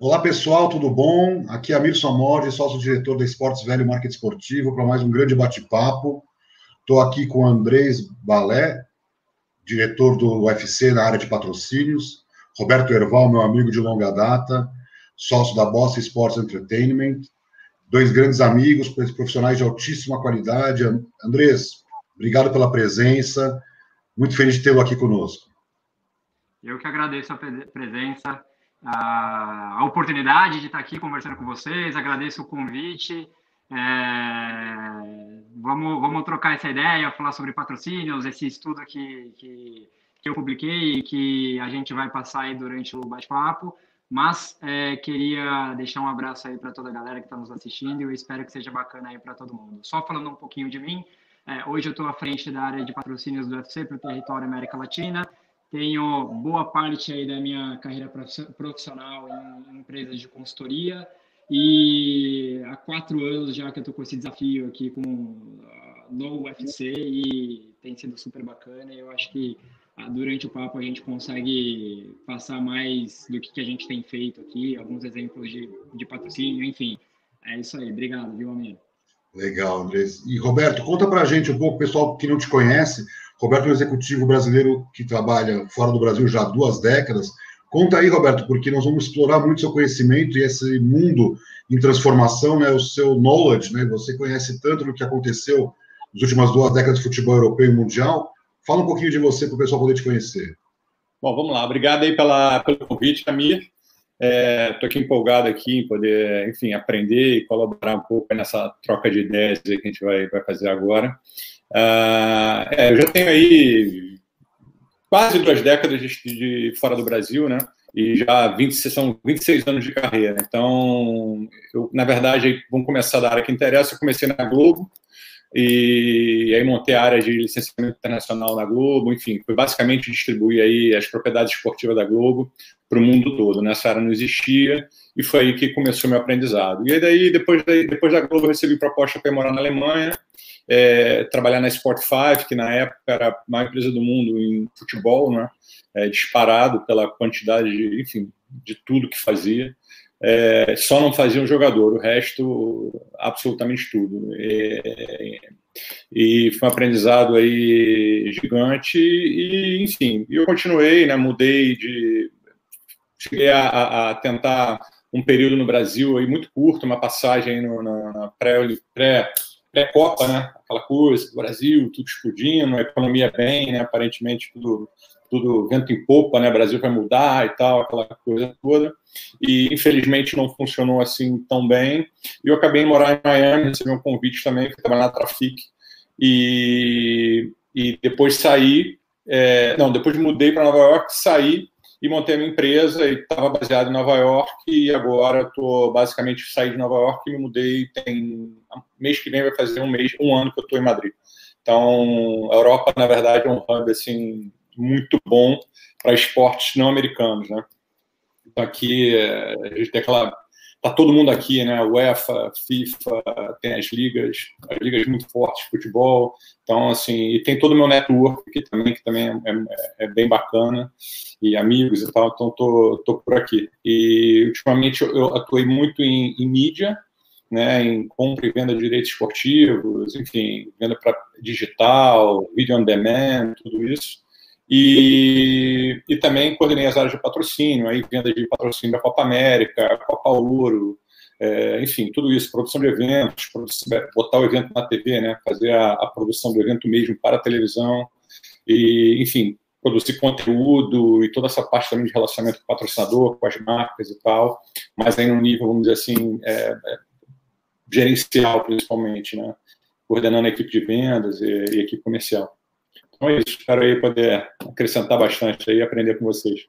Olá pessoal, tudo bom? Aqui é Amir Somordi, sócio-diretor da Esportes Velho Market Esportivo, para mais um grande bate-papo. Estou aqui com o Andrés Balé, diretor do UFC na área de patrocínios, Roberto Erval, meu amigo de longa data, sócio da Bossa Sports Entertainment, dois grandes amigos, profissionais de altíssima qualidade. Andrés, obrigado pela presença, muito feliz de tê-lo aqui conosco. Eu que agradeço a presença a, oportunidade de estar aqui conversando com vocês, agradeço o convite. É, vamos, vamos trocar essa ideia, falar sobre patrocínios, esse estudo que, que, que eu publiquei e que a gente vai passar aí durante o bate-papo. Mas é, queria deixar um abraço aí para toda a galera que está nos assistindo e eu espero que seja bacana aí para todo mundo. Só falando um pouquinho de mim, é, hoje eu estou à frente da área de patrocínios do UFC para o território América Latina. Tenho boa parte aí da minha carreira profissional em empresas de consultoria e há quatro anos já que eu estou com esse desafio aqui com no UFC e tem sido super bacana. Eu acho que ah, durante o papo a gente consegue passar mais do que, que a gente tem feito aqui, alguns exemplos de, de patrocínio, enfim. É isso aí. Obrigado, viu, amigo? Legal, Andrés. E Roberto, conta pra gente um pouco, pessoal que não te conhece, Roberto é um executivo brasileiro que trabalha fora do Brasil já há duas décadas. Conta aí, Roberto, porque nós vamos explorar muito seu conhecimento e esse mundo em transformação, né, o seu knowledge, né, você conhece tanto do que aconteceu nas últimas duas décadas de futebol europeu e mundial. Fala um pouquinho de você para o pessoal poder te conhecer. Bom, vamos lá. Obrigado aí pela, pelo convite, Amir. Estou é, aqui empolgado aqui em poder, enfim, aprender e colaborar um pouco nessa troca de ideias que a gente vai, vai fazer agora. Uh, é, eu já tenho aí quase duas décadas de, de, fora do Brasil, né? E já 20, são 26 anos de carreira. Então, eu, na verdade, vamos começar da área que interessa. Eu comecei na Globo, e aí montei a área de licenciamento internacional na Globo, enfim, foi basicamente distribuir aí as propriedades esportivas da Globo para o mundo todo. Nessa área não existia e foi aí que começou meu aprendizado. E aí daí, depois, daí, depois da Globo, eu recebi proposta para morar na Alemanha é, trabalhar na Sport 5, que na época era a maior empresa do mundo em futebol, né? É, disparado pela quantidade, de, enfim, de tudo que fazia. É, só não fazia um jogador, o resto, absolutamente tudo. E, e foi um aprendizado aí gigante e, enfim, eu continuei, né, mudei de... Cheguei a, a tentar um período no Brasil aí muito curto, uma passagem no, na, na pré, pré pré-Copa, né? Aquela coisa, Brasil, tudo explodindo, a economia bem, né? Aparentemente tudo, tudo vento em popa, né? Brasil vai mudar e tal, aquela coisa toda. E infelizmente não funcionou assim tão bem. E eu acabei de morar em Miami, recebi um convite também, para trabalhar na Trafic. E, e depois saí, é, não, depois mudei para Nova York, saí e montei minha empresa e estava baseado em Nova York e agora estou basicamente saí de Nova York e me mudei tem mês que vem vai fazer um mês um ano que eu estou em Madrid. Então a Europa na verdade é um hub assim muito bom para esportes não americanos né? Então, aqui é, a gente tem aquela tá todo mundo aqui, né? UEFA, FIFA, tem as ligas, as ligas muito fortes de futebol. Então, assim, e tem todo o meu network aqui também, que também é, é, é bem bacana, e amigos e tal, então tô, tô por aqui. E ultimamente eu atuei muito em, em mídia, né, em compra e venda de direitos esportivos, enfim, venda para digital, vídeo on demand, tudo isso. E, e também coordenei as áreas de patrocínio, aí venda de patrocínio da Copa América, Copa Ouro, é, enfim, tudo isso, produção de eventos, produção, botar o evento na TV, né, fazer a, a, produção do evento mesmo para a televisão, e, enfim, produzir conteúdo e toda essa parte também de relacionamento com o patrocinador, com as marcas e tal, mas aí no nível, vamos dizer assim, é, é, gerencial principalmente, né, coordenando a equipe de vendas e, e equipe comercial. Então é isso, espero aí poder acrescentar bastante aí e aprender com vocês.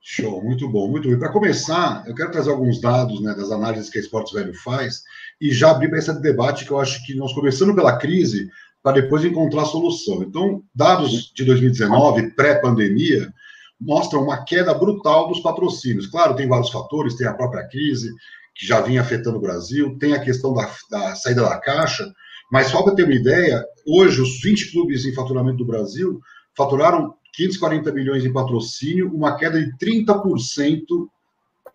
Show, muito bom, muito bom. Para começar, eu quero trazer alguns dados né, das análises que a Esportes Velho faz e já abrir para esse debate que eu acho que nós começando pela crise para depois encontrar solução. Então, dados de 2019, pré-pandemia, mostram uma queda brutal dos patrocínios. Claro, tem vários fatores, tem a própria crise que já vinha afetando o Brasil, tem a questão da, da saída da caixa, mas só para ter uma ideia, hoje os 20 clubes em faturamento do Brasil faturaram 540 milhões em patrocínio, uma queda de 30%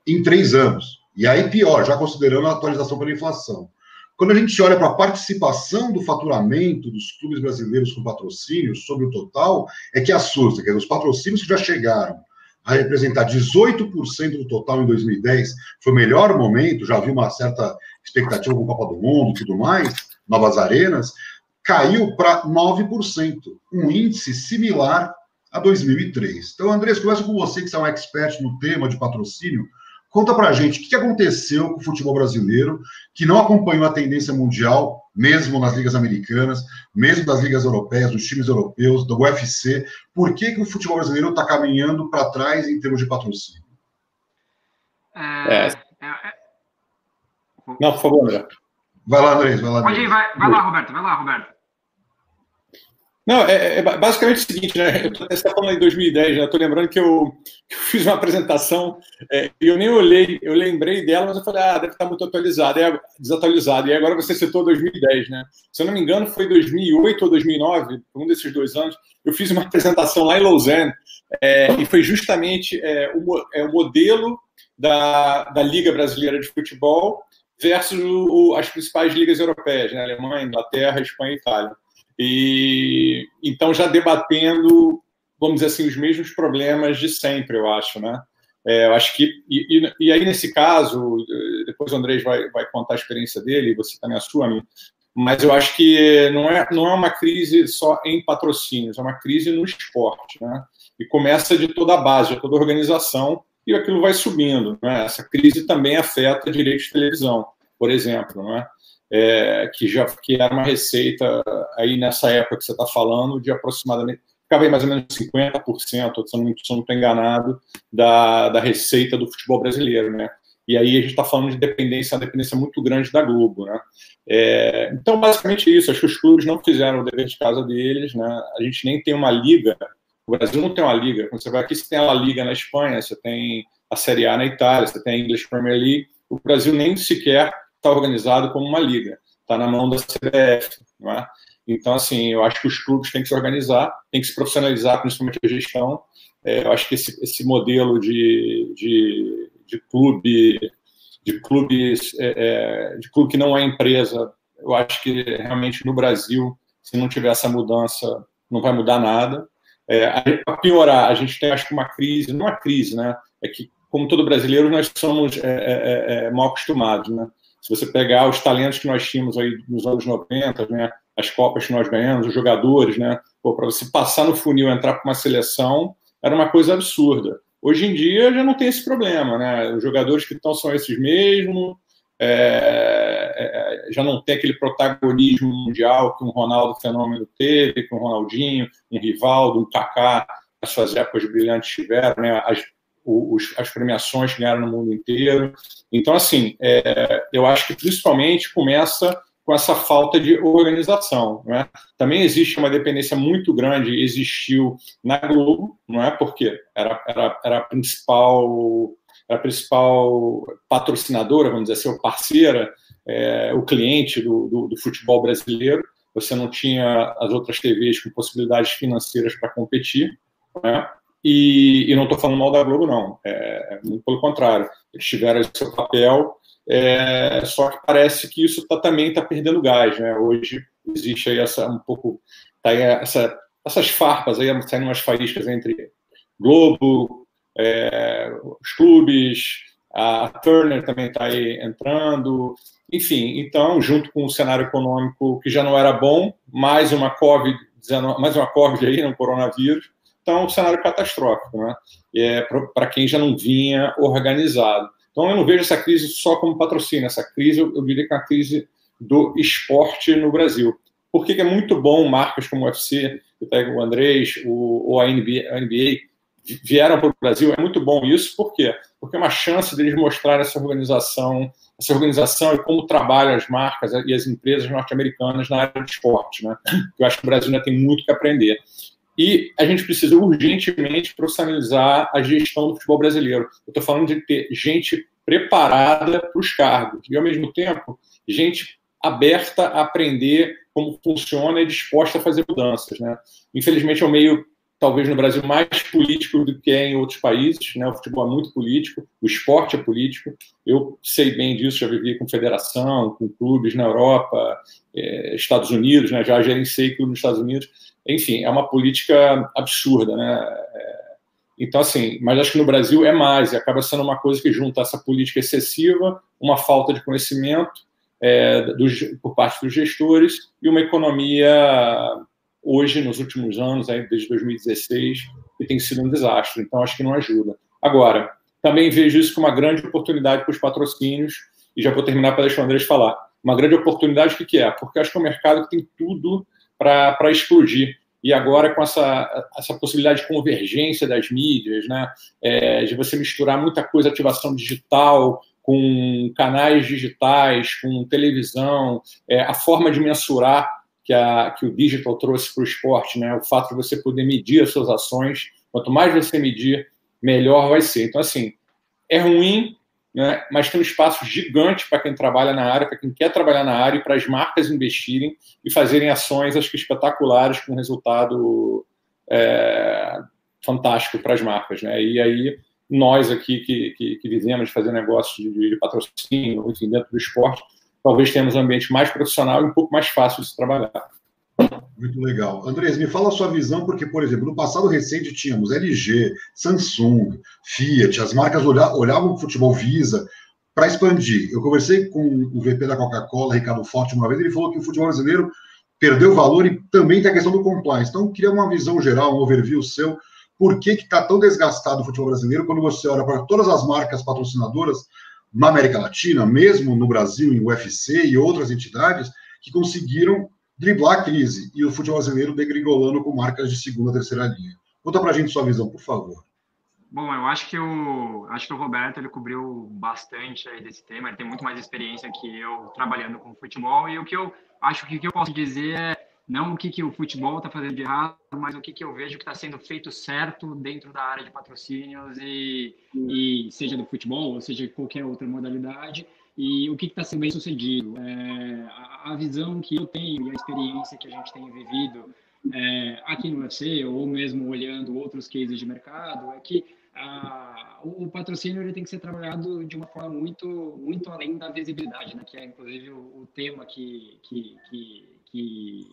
em três anos. E aí, pior, já considerando a atualização pela inflação. Quando a gente olha para a participação do faturamento dos clubes brasileiros com patrocínios sobre o total, é que assusta. Quer dizer, os patrocínios que já chegaram a representar 18% do total em 2010, foi o melhor momento, já havia uma certa expectativa com Copa do Mundo e tudo mais, novas arenas, caiu para 9%, um índice similar a 2003. Então, Andrés, começa com você, que é um expert no tema de patrocínio. Conta pra gente o que aconteceu com o futebol brasileiro, que não acompanhou a tendência mundial, mesmo nas ligas americanas, mesmo das ligas europeias, dos times europeus, do UFC. Por que, que o futebol brasileiro está caminhando para trás em termos de patrocínio? É... É... é não, por favor, André. Vai lá, Andrés, vai lá. Pode ir, vai, vai lá, Roberto, vai lá, Roberto. Não, é, é, basicamente o seguinte, né? Eu você está falando em 2010, né? Estou lembrando que eu, que eu, fiz uma apresentação é, e eu nem olhei, eu lembrei dela, mas eu falei, ah, deve estar muito atualizado, é desatualizado. E agora você citou 2010, né? Se eu não me engano, foi 2008 ou 2009, um desses dois anos, eu fiz uma apresentação lá em Lausanne é, e foi justamente é, o, é, o modelo da, da Liga Brasileira de Futebol versus o, as principais ligas europeias, né? Alemanha, Inglaterra, Espanha e Itália. E então já debatendo, vamos dizer assim, os mesmos problemas de sempre, eu acho, né? É, eu acho que e, e, e, aí nesse caso, depois o Andrés vai, vai contar a experiência dele, você também a sua, mas eu acho que não é não é uma crise só em patrocínios, é uma crise no esporte, né? E começa de toda a base, de toda a organização e aquilo vai subindo, né? Essa crise também afeta direitos de televisão, por exemplo, não é? é, que já que era uma receita aí nessa época que você está falando de aproximadamente ficava aí mais ou menos 50%, se eu não estou enganado, da, da receita do futebol brasileiro, né? E aí a gente está falando de dependência, uma dependência muito grande da Globo, né? É, então, basicamente isso. Acho que os clubes não fizeram o dever de casa deles, né? A gente nem tem uma liga. O Brasil não tem uma liga. Quando você vai aqui, você tem a Liga na Espanha, você tem a Série A na Itália, você tem a English Premier League. O Brasil nem sequer está organizado como uma liga, está na mão da CBF, não é? Então, assim, eu acho que os clubes têm que se organizar, têm que se profissionalizar, principalmente a gestão. É, eu acho que esse, esse modelo de, de, de clube, de clubes, é, é, de clube que não é empresa, eu acho que realmente no Brasil, se não tiver essa mudança, não vai mudar nada. É, Para piorar, a gente tem, acho que, uma crise, não é uma crise, né? É que, como todo brasileiro, nós somos é, é, é mal acostumados, né? Se você pegar os talentos que nós tínhamos aí nos anos 90, né, as Copas que nós ganhamos, os jogadores, né, para você passar no funil entrar para uma seleção, era uma coisa absurda. Hoje em dia já não tem esse problema, né? Os jogadores que estão são esses mesmos, é, é, já não tem aquele protagonismo mundial que um Ronaldo Fenômeno teve, que um Ronaldinho, um Rivaldo, um Kaká, as suas épocas brilhantes tiveram, né? As os, as premiações ganharam no mundo inteiro. Então, assim, é, eu acho que principalmente começa com essa falta de organização. Não é? Também existe uma dependência muito grande, existiu na Globo, não é? Porque era, era, era a principal a principal patrocinadora, vamos dizer assim, ou parceira, é, o cliente do, do, do, futebol brasileiro. Você não tinha as outras TVs com possibilidades financeiras para competir. é? E, e não estou falando mal da Globo, não. É, muito pelo contrário. Eles tiveram seu papel, é, só que parece que isso tá, também está perdendo gás. Né? Hoje existe aí essa, um pouco. Tá essa, essas farpas aí, saindo umas faíscas entre Globo, é, os clubes, a Turner também está aí entrando. Enfim, então, junto com o cenário econômico que já não era bom, mais uma Covid, mais uma Covid aí, um coronavírus, então, um cenário catastrófico, né? É, para quem já não vinha organizado. Então, eu não vejo essa crise só como patrocínio, essa crise, eu, diria que é uma crise do esporte no Brasil. Por que, é muito bom marcas como o UFC, o Andrés, o, ou a NBA, a NBA vieram para o Brasil? É muito bom isso, por quê? Porque é uma chance deles mostrar essa organização, essa organização e como trabalham as marcas e as empresas norte-americanas na área de esporte, né? Eu acho que o Brasil ainda tem muito que aprender. E a gente precisa urgentemente profissionalizar a gestão do futebol brasileiro. Eu estou falando de ter gente preparada para os cargos e, ao mesmo tempo, gente aberta a aprender como funciona e disposta a fazer mudanças. Né? Infelizmente, é um meio talvez no Brasil mais político do que é em outros países, né? O futebol é muito político, o esporte é político. Eu sei bem disso, já vivi com federação, com clubes na Europa, eh, Estados Unidos, né? Já gerenciei clube nos Estados Unidos. Enfim, é uma política absurda, né? É, então, assim, mas acho que no Brasil é mais, e acaba sendo uma coisa que junta essa política excessiva, uma falta de conhecimento é, dos, por parte dos gestores e uma economia hoje, nos últimos anos, aí, desde 2016, que tem sido um desastre. Então, acho que não ajuda. Agora, também vejo isso como uma grande oportunidade para os patrocínios, e já vou terminar para deixar o Andrés falar. Uma grande oportunidade, o que, que é? Porque acho que é um mercado que tem tudo para explodir. E agora, com essa, essa possibilidade de convergência das mídias, né? É, de você misturar muita coisa, ativação digital, com canais digitais, com televisão, é, a forma de mensurar que, a, que o digital trouxe para o esporte, né? o fato de você poder medir as suas ações, quanto mais você medir, melhor vai ser. Então, assim, é ruim, né? mas tem um espaço gigante para quem trabalha na área, para quem quer trabalhar na área e para as marcas investirem e fazerem ações, acho que espetaculares, com resultado é, fantástico para as marcas. Né? E aí nós aqui que, que, que vivemos de fazer negócios de, de, patrocínio, enfim, dentro do esporte, talvez tenhamos um ambiente mais profissional e um pouco mais fácil de se trabalhar. Muito legal. Andrés, me fala a sua visão, porque, por exemplo, no passado recente tínhamos LG, Samsung, Fiat, as marcas olhavam o futebol Visa para expandir. Eu conversei com o VP da Coca-Cola, Ricardo Forte, uma vez, ele falou que o futebol brasileiro perdeu valor e também tem a questão do compliance. Então, eu queria uma visão geral, um overview seu por que está tão desgastado o futebol brasileiro quando você olha para todas as marcas patrocinadoras na América Latina, mesmo no Brasil, em UFC e outras entidades, que conseguiram driblar a crise e o futebol brasileiro degringolando com marcas de segunda, terceira linha. Conta para a gente sua visão, por favor. Bom, eu acho que o acho que o Roberto ele cobriu bastante aí desse tema. Ele tem muito mais experiência que eu trabalhando com futebol e o que eu acho que que eu posso dizer é não o que, que o futebol está fazendo de errado, mas o que, que eu vejo que está sendo feito certo dentro da área de patrocínios e, e seja do futebol ou seja qualquer outra modalidade e o que está sendo bem sucedido. É, a, a, visão que eu tenho e a experiência que a gente tem vivido é, aqui no UFC ou mesmo olhando outros cases de mercado é que a, o, o, patrocínio ele tem que ser trabalhado de uma forma muito muito além da visibilidade, né? que é inclusive o, o tema que, que, que, que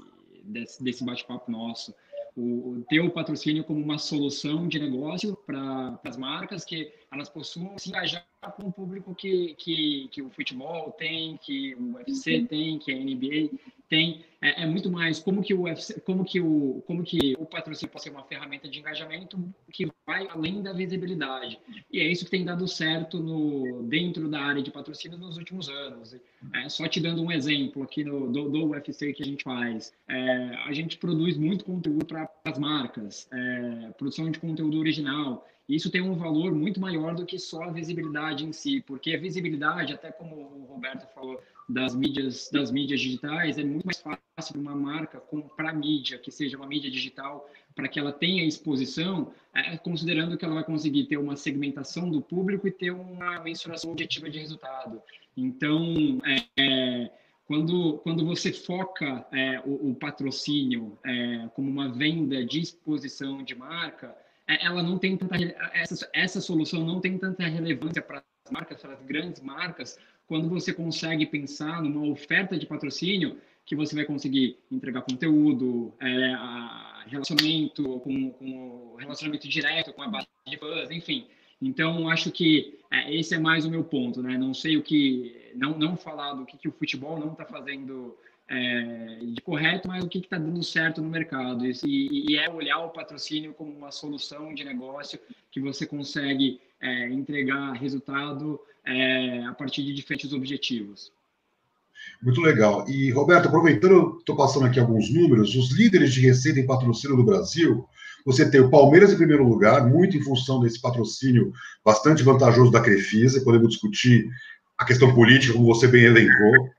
desse, desse bate-papo nosso. O, ter o patrocínio como uma solução de negócio para as marcas que elas possam se engajar com o público que, que, que o futebol tem, que o UFC tem, que a NBA tem. É, é, muito mais como que o UFC, como que o como que o patrocínio pode ser uma ferramenta de engajamento que vai além da visibilidade. E é isso que tem dado certo no dentro da área de patrocínio nos últimos anos. É, só te dando um exemplo aqui no, do, do UFC que a gente faz. É, a gente produz muito conteúdo para as marcas. É, produção de conteúdo original isso tem um valor muito maior do que só a visibilidade em si, porque a visibilidade, até como o Roberto falou, das mídias, das mídias digitais, é muito mais fácil para uma marca comprar mídia, que seja uma mídia digital, para que ela tenha exposição, é, considerando que ela vai conseguir ter uma segmentação do público e ter uma mensuração objetiva de resultado. Então, é, é, quando, quando você foca é, o, o, patrocínio é, como uma venda de exposição de marca, ela não tem tanta essa, essa solução não tem tanta relevância para as marcas, para as grandes marcas, quando você consegue pensar numa oferta de patrocínio que você vai conseguir entregar conteúdo, é, relacionamento com, com relacionamento direto com a base de fãs, enfim. Então, acho que é, esse é mais o meu ponto, né? Não sei o que, não, não falar do que, que o futebol não está fazendo é, de correto, mas o que está dando certo no mercado. E, e, é olhar o patrocínio como uma solução de negócio que você consegue é, entregar resultado é, a partir de diferentes objetivos. Muito legal. E, Roberto, aproveitando, estou passando aqui alguns números, os líderes de receita em patrocínio do Brasil, você tem o Palmeiras em primeiro lugar, muito em função desse patrocínio bastante vantajoso da Crefisa, podemos discutir a questão política, como você bem elencou.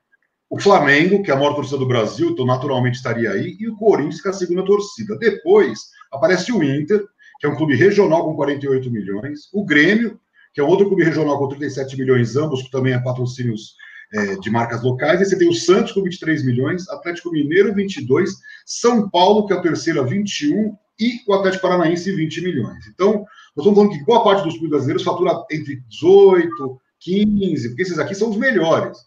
O Flamengo, que é a maior torcida do Brasil, então naturalmente estaria aí, e o Corinthians, que é a segunda torcida. Depois aparece o Inter, que é um clube regional com 48 milhões, o Grêmio, que é outro clube regional com 37 milhões, ambos que também é patrocínios é, de marcas locais. E você tem o Santos com 23 milhões, Atlético Mineiro 22, São Paulo, que é a 21, e o Atlético Paranaense 20 milhões. Então, nós estamos falando que boa parte dos clubes brasileiros fatura entre 18, 15, porque esses aqui são os melhores.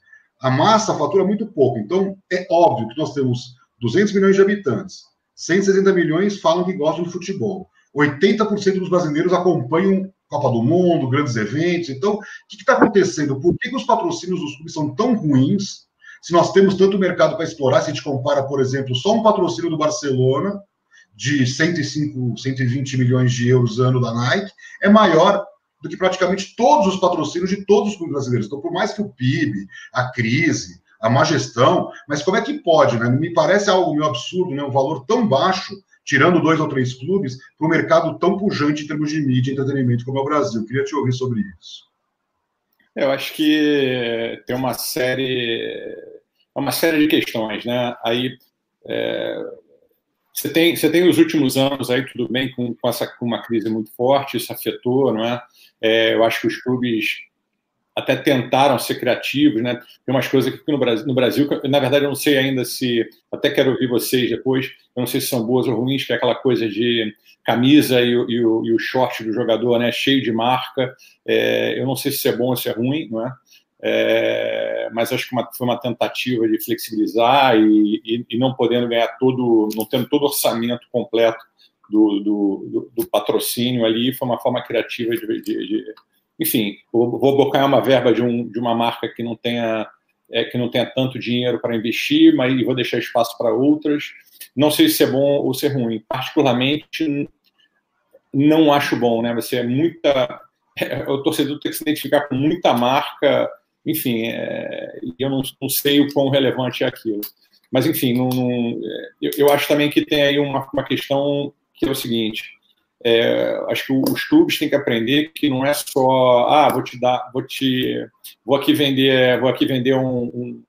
A massa fatura muito pouco. Então, é óbvio que nós temos 200 milhões de habitantes. 160 milhões falam que gostam de futebol. 80% dos brasileiros acompanham Copa do Mundo, grandes eventos. Então, o que está acontecendo? Por que, que, os patrocínios dos clubes são tão ruins? Se nós temos tanto mercado para explorar, se a gente compara, por exemplo, só um patrocínio do Barcelona de 105, 120 milhões de euros ano da Nike é maior do que praticamente todos os patrocínios de todos os clubes brasileiros. Então, por mais que o PIB, a crise, a má gestão, mas como é que pode, né? Me parece algo meio absurdo, né? Um valor tão baixo, tirando dois ou três clubes, para um mercado tão pujante em termos de mídia e entretenimento como é o Brasil. Queria te ouvir sobre isso. Eu acho que tem uma série, uma série de questões, né? Aí é, você tem, você tem os últimos anos aí, tudo bem, com, com, essa, com uma crise muito forte, isso afetou, não é? é? Eu acho que os clubes até tentaram ser criativos, né? Tem umas coisas aqui no Brasil, no Brasil na verdade, eu não sei ainda se, até quero ouvir vocês depois, eu não sei se são boas ou ruins, que é aquela coisa de camisa e, e, o, e o short do jogador, né? Cheio de marca. É, eu não sei se é bom ou se é ruim, não é? É, mas acho que uma, foi uma tentativa de flexibilizar e, e, e, não podendo ganhar todo, não tendo todo o orçamento completo do, do, do, do patrocínio ali, foi uma forma criativa de, de, de enfim, vou, bloquear uma verba de, um, de uma marca que não tenha é, que não tenha tanto dinheiro para investir, mas vou deixar espaço para outras. Não sei se é bom ou se é ruim. Particularmente, não acho bom, né? Você é muita. É, o torcedor tem que se identificar com muita marca enfim, é, eu não, não, sei o quão relevante é aquilo. Mas, enfim, não, não, eu, eu, acho também que tem aí uma, uma questão que é o seguinte: é, acho que os clubes têm que aprender que não é só, ah, vou te dar, vou te, vou aqui vender, vou aqui vender um, um,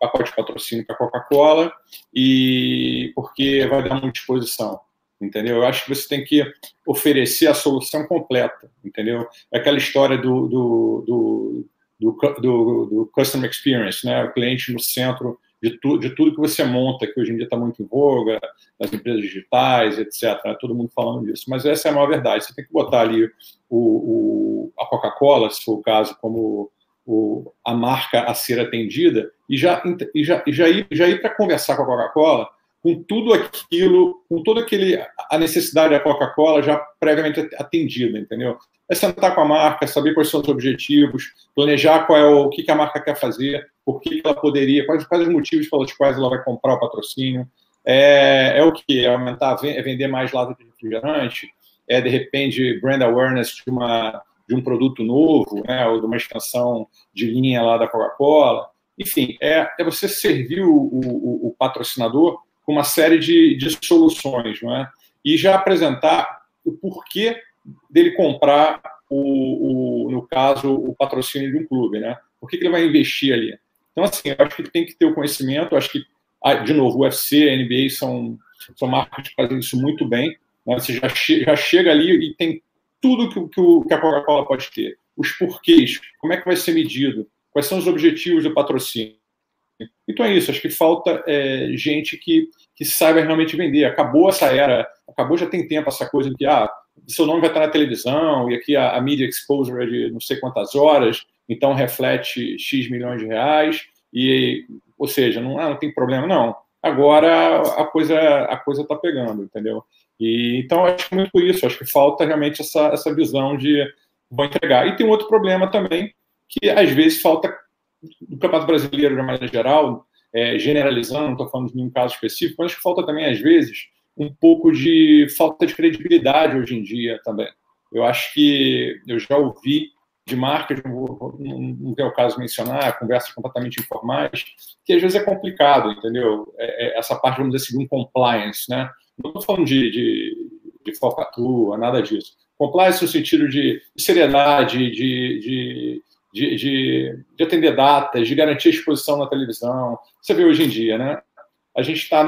pacote de patrocínio para Coca-Cola e porque vai dar muita exposição entendeu? Eu acho que você tem que oferecer a solução completa, entendeu? É aquela história do, do, do, do, do, do customer experience, né? o cliente no centro de, tu, de tudo que você monta, que hoje em dia está muito em voga, das empresas digitais, etc. Né? Todo mundo falando disso. Mas essa é a maior verdade. Você tem que botar ali o, o a Coca-Cola, se for o caso, como o, a marca a ser atendida, e já, e já, e já ir, já ir para conversar com a Coca-Cola com tudo aquilo, com toda aquele a necessidade da Coca-Cola já previamente atendida, entendeu? É sentar com a marca, saber quais são os objetivos, planejar qual é o, o que, a marca quer fazer, por que ela poderia, quais, quais os motivos pelos quais ela vai comprar o patrocínio. É, é o que? É aumentar, é vender mais lata de refrigerante? É, de repente, brand awareness de, uma, de um produto novo, né, ou de uma extensão de linha lá da Coca-Cola. Enfim, é, é você servir o, o, o patrocinador com uma série de, de soluções, não é? E já apresentar o porquê dele comprar o, o, no caso, o patrocínio de um clube, né? Por que, que ele vai investir ali? Então, assim, acho que tem que ter o conhecimento, acho que, ah, de novo, o UFC, a NBA são, são marcas que fazem isso muito bem, né? você já, che já chega ali e tem tudo que, que, o, que a Coca-Cola pode ter. Os porquês, como é que vai ser medido, quais são os objetivos do patrocínio. Então é isso, acho que falta é, gente que, que saiba realmente vender. Acabou essa era, acabou já tem tempo essa coisa de que ah, seu nome vai estar na televisão e aqui a, a media exposure é de não sei quantas horas, então reflete X milhões de reais, e, ou seja, não, ah, não tem problema, não. Agora a coisa a coisa está pegando, entendeu? E, então acho muito isso, acho que falta realmente essa, essa visão de vou entregar. E tem um outro problema também, que às vezes falta do Campeonato Brasileiro, de maneira geral, é, generalizando, não estou falando de nenhum caso específico, mas que falta também, às vezes, um pouco de falta de credibilidade hoje em dia também. Eu acho que eu já ouvi de marcas, não, é o caso mencionar, conversas completamente informais, que às vezes é complicado, entendeu? É, é essa parte, vamos dizer assim, de um compliance, né? Não estou falando de, de, de nada disso. Compliance no sentido de seriedade, de, de de, de, de, atender datas, de garantir a exposição na televisão. Você vê hoje em dia, né? A gente está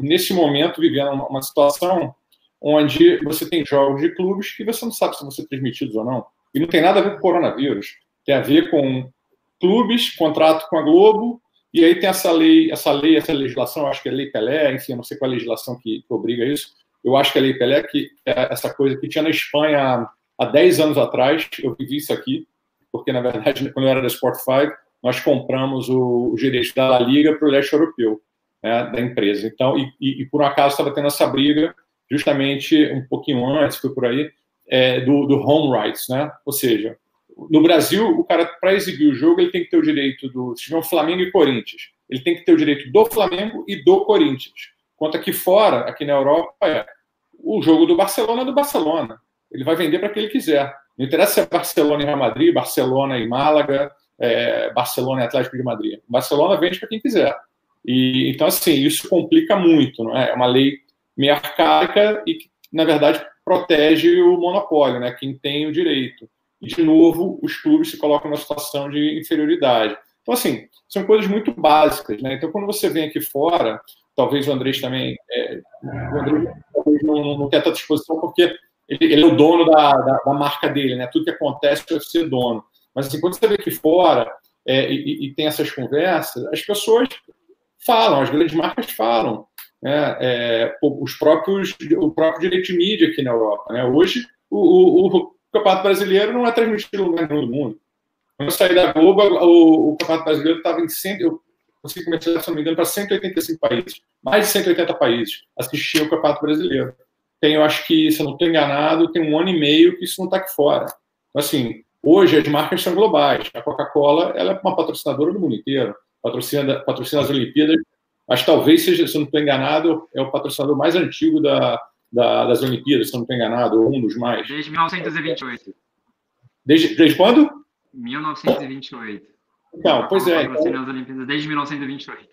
nesse momento vivendo uma, uma, situação onde você tem jogos de clubes que você não sabe se vão ser transmitidos ou não. E não tem nada a ver com coronavírus. Tem a ver com clubes, contrato com a Globo, e aí tem essa lei, essa lei, essa legislação, acho que é Lei Pelé, enfim, não sei qual é a legislação que, que obriga isso, Eu acho que a Lei Pelé, que é essa coisa que tinha na Espanha há 10 anos atrás, eu vivi isso aqui, porque, na verdade, quando eu era da Sport 5, nós compramos o, o direito da Liga para o leste europeu, né, da empresa. Então, e, e, e por um acaso estava tendo essa briga, justamente um pouquinho antes, foi por aí, é, do, do home rights, né? Ou seja, no Brasil, o cara, para exibir o jogo, ele tem que ter o direito do. Se tiver Flamengo e Corinthians, ele tem que ter o direito do Flamengo e do Corinthians. Quanto aqui fora, aqui na Europa, é o jogo do Barcelona do Barcelona. Ele vai vender para quem ele quiser. Não interessa se é Barcelona e Real Madrid, Barcelona e Málaga, é, Barcelona e Atlético de Madrid. Barcelona vende para quem quiser. E, então, assim, isso complica muito. Não é? é uma lei meio arcaica e que, na verdade, protege o monopólio, né? quem tem o direito. E, de novo, os clubes se colocam numa situação de inferioridade. Então, assim, são coisas muito básicas. Né? Então, quando você vem aqui fora, talvez o Andrés também. É, o Andrés não, não, não tem tanta disposição, porque ele, ele, é o dono da, da, da, marca dele, né? Tudo que acontece deve ser dono. Mas assim, quando você vê aqui fora é, e, e, tem essas conversas, as pessoas falam, as grandes marcas falam. Né? É, os próprios, o próprio direito de mídia aqui na Europa. Né? Hoje, o, o, o Campeonato Brasileiro não é transmitido no lugar do mundo. Quando eu saí da Globo, o, o Campeonato Brasileiro estava em 100, eu consegui começar, se não me engano, para 185 países. Mais de 180 países assistiam o Campeonato Brasileiro tem, eu acho que, se eu não estou enganado, tem um ano e meio que isso não está aqui fora. Então, assim, hoje as marcas são globais. A Coca-Cola ela é uma patrocinadora do mundo inteiro, patrocina, patrocina as Olimpíadas. Que talvez seja, se eu não estou enganado, é o patrocinador mais antigo da, da, das Olimpíadas, se eu não estou enganado, ou um dos mais. Desde 1928. Desde, desde quando? 1928. Então, pois é. Patrocina então... as Olimpíadas desde 1928.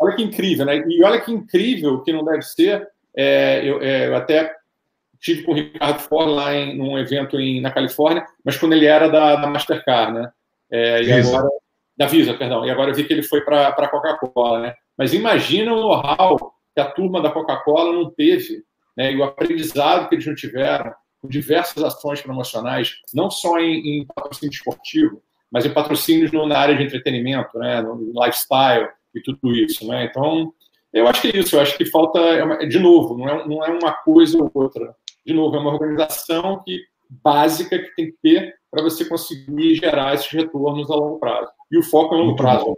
Olha que incrível, né? E olha que incrível que não deve ser é, eu, é, eu, até tive com o Ricardo Ford lá em num evento em, na Califórnia, mas quando ele era da, da Mastercard, né? É, e agora da Visa, perdão. E agora eu vi que ele foi para a Coca-Cola, né? Mas imagina o know-how que a turma da Coca-Cola não teve, né? E o aprendizado que eles não tiveram com diversas ações promocionais, não só em, em patrocínio esportivo, mas em patrocínios na área de entretenimento, né? No lifestyle e tudo isso, né? Então eu acho que é isso, eu acho que falta, é de novo, não é, não é uma coisa ou outra. De novo, é uma organização que, básica que tem que ter para você conseguir gerar esses retornos a longo prazo. E o foco é a longo Muito prazo. Bom.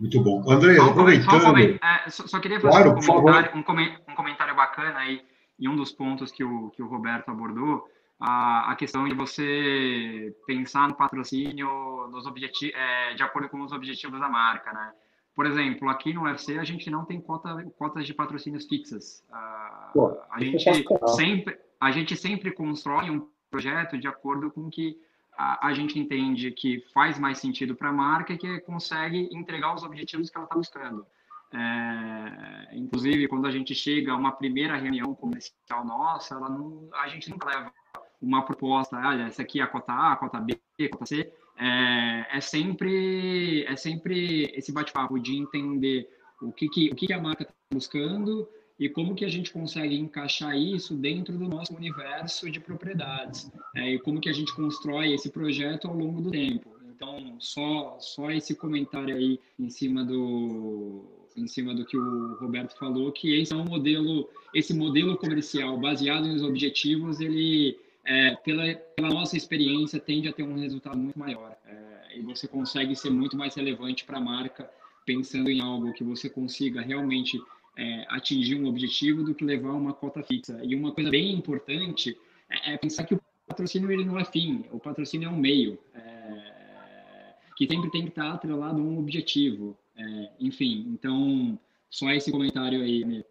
Muito bom. André, só, aproveitando... Só, é, só, só, queria fazer claro, um, comentário, um, um, comentário bacana aí, em um dos pontos que o, que o Roberto abordou, a, a questão de você pensar no patrocínio nos objeti é, de acordo com os objetivos da marca, né? Por exemplo, aqui no UFC a gente não tem cota, cotas de patrocínios fixas. Uh, Pô, a, gente sempre, a gente sempre constrói um projeto de acordo com que a, a gente entende que faz mais sentido para a marca e que consegue entregar os objetivos que ela está buscando. É, inclusive, quando a gente chega a uma primeira reunião comercial nossa, não, a gente nunca leva uma proposta, olha, essa aqui é a cota A, a cota B, a cota C, é, é sempre é sempre esse bate-papo de entender o que, que o que, que a marca está buscando e como que a gente consegue encaixar isso dentro do nosso universo de propriedades é, e como que a gente constrói esse projeto ao longo do tempo. Então, só só esse comentário aí em cima do em cima do que o Roberto falou, que esse é um modelo, esse modelo comercial baseado nos objetivos, ele é, pela, pela, nossa experiência, tende a ter um resultado muito maior. É, e você consegue ser muito mais relevante para a marca, pensando em algo que você consiga realmente é, atingir um objetivo do que levar uma cota fixa. E uma coisa bem importante é, é pensar que o patrocínio ele não é fim, o patrocínio é um meio, é, que sempre tem que estar atrelado a um objetivo. É, enfim, então, só esse comentário aí.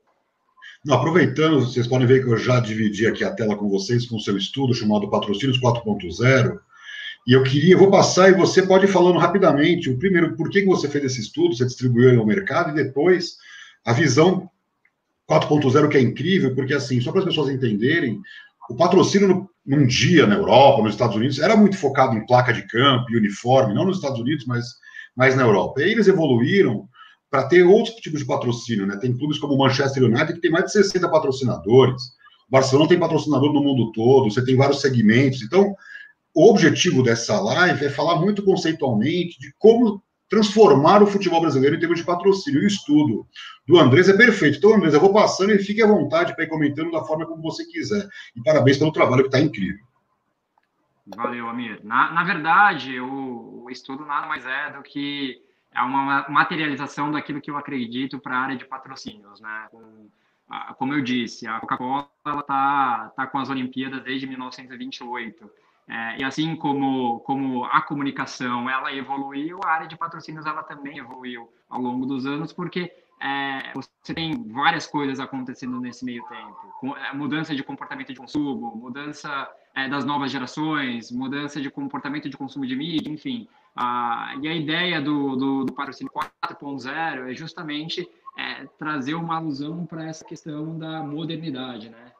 Não, aproveitando, vocês podem ver que eu já dividi aqui a tela com vocês com o seu estudo chamado Patrocínios 4.0. E eu queria, vou passar e você pode ir falando rapidamente. O primeiro, por que você fez esse estudo, você distribuiu ele ao mercado, e depois a visão 4.0, que é incrível, porque assim, só para as pessoas entenderem, o patrocínio no, num dia na Europa, nos Estados Unidos, era muito focado em placa de campo e uniforme, não nos Estados Unidos, mas, mas na Europa. E aí eles evoluíram para ter outros tipos de patrocínio, né? Tem clubes como o Manchester United que tem mais de 60 patrocinadores. O Barcelona tem patrocinador no mundo todo, você tem vários segmentos. Então, o objetivo dessa live é falar muito conceitualmente de como transformar o futebol brasileiro em termos de patrocínio. E o estudo do Andrés é perfeito. Então, Andrés, eu vou passando e fique à vontade para ir comentando da forma como você quiser. E parabéns pelo trabalho que está incrível. Valeu, Amir. Na, na verdade, o, o, estudo nada mais é do que é uma materialização daquilo que eu acredito para a área de patrocínios, né? Com, como eu disse, a Coca-Cola está tá com as Olimpíadas desde 1928. É, e assim como, como a comunicação ela evoluiu, a área de patrocínios ela também evoluiu ao longo dos anos, porque é, você tem várias coisas acontecendo nesse meio tempo. É, mudança de comportamento de consumo, mudança é, das novas gerações, mudança de comportamento de consumo de mídia, enfim. A, e a ideia do, do, do patrocínio 4.0 é justamente é, trazer uma alusão para essa questão da modernidade, né?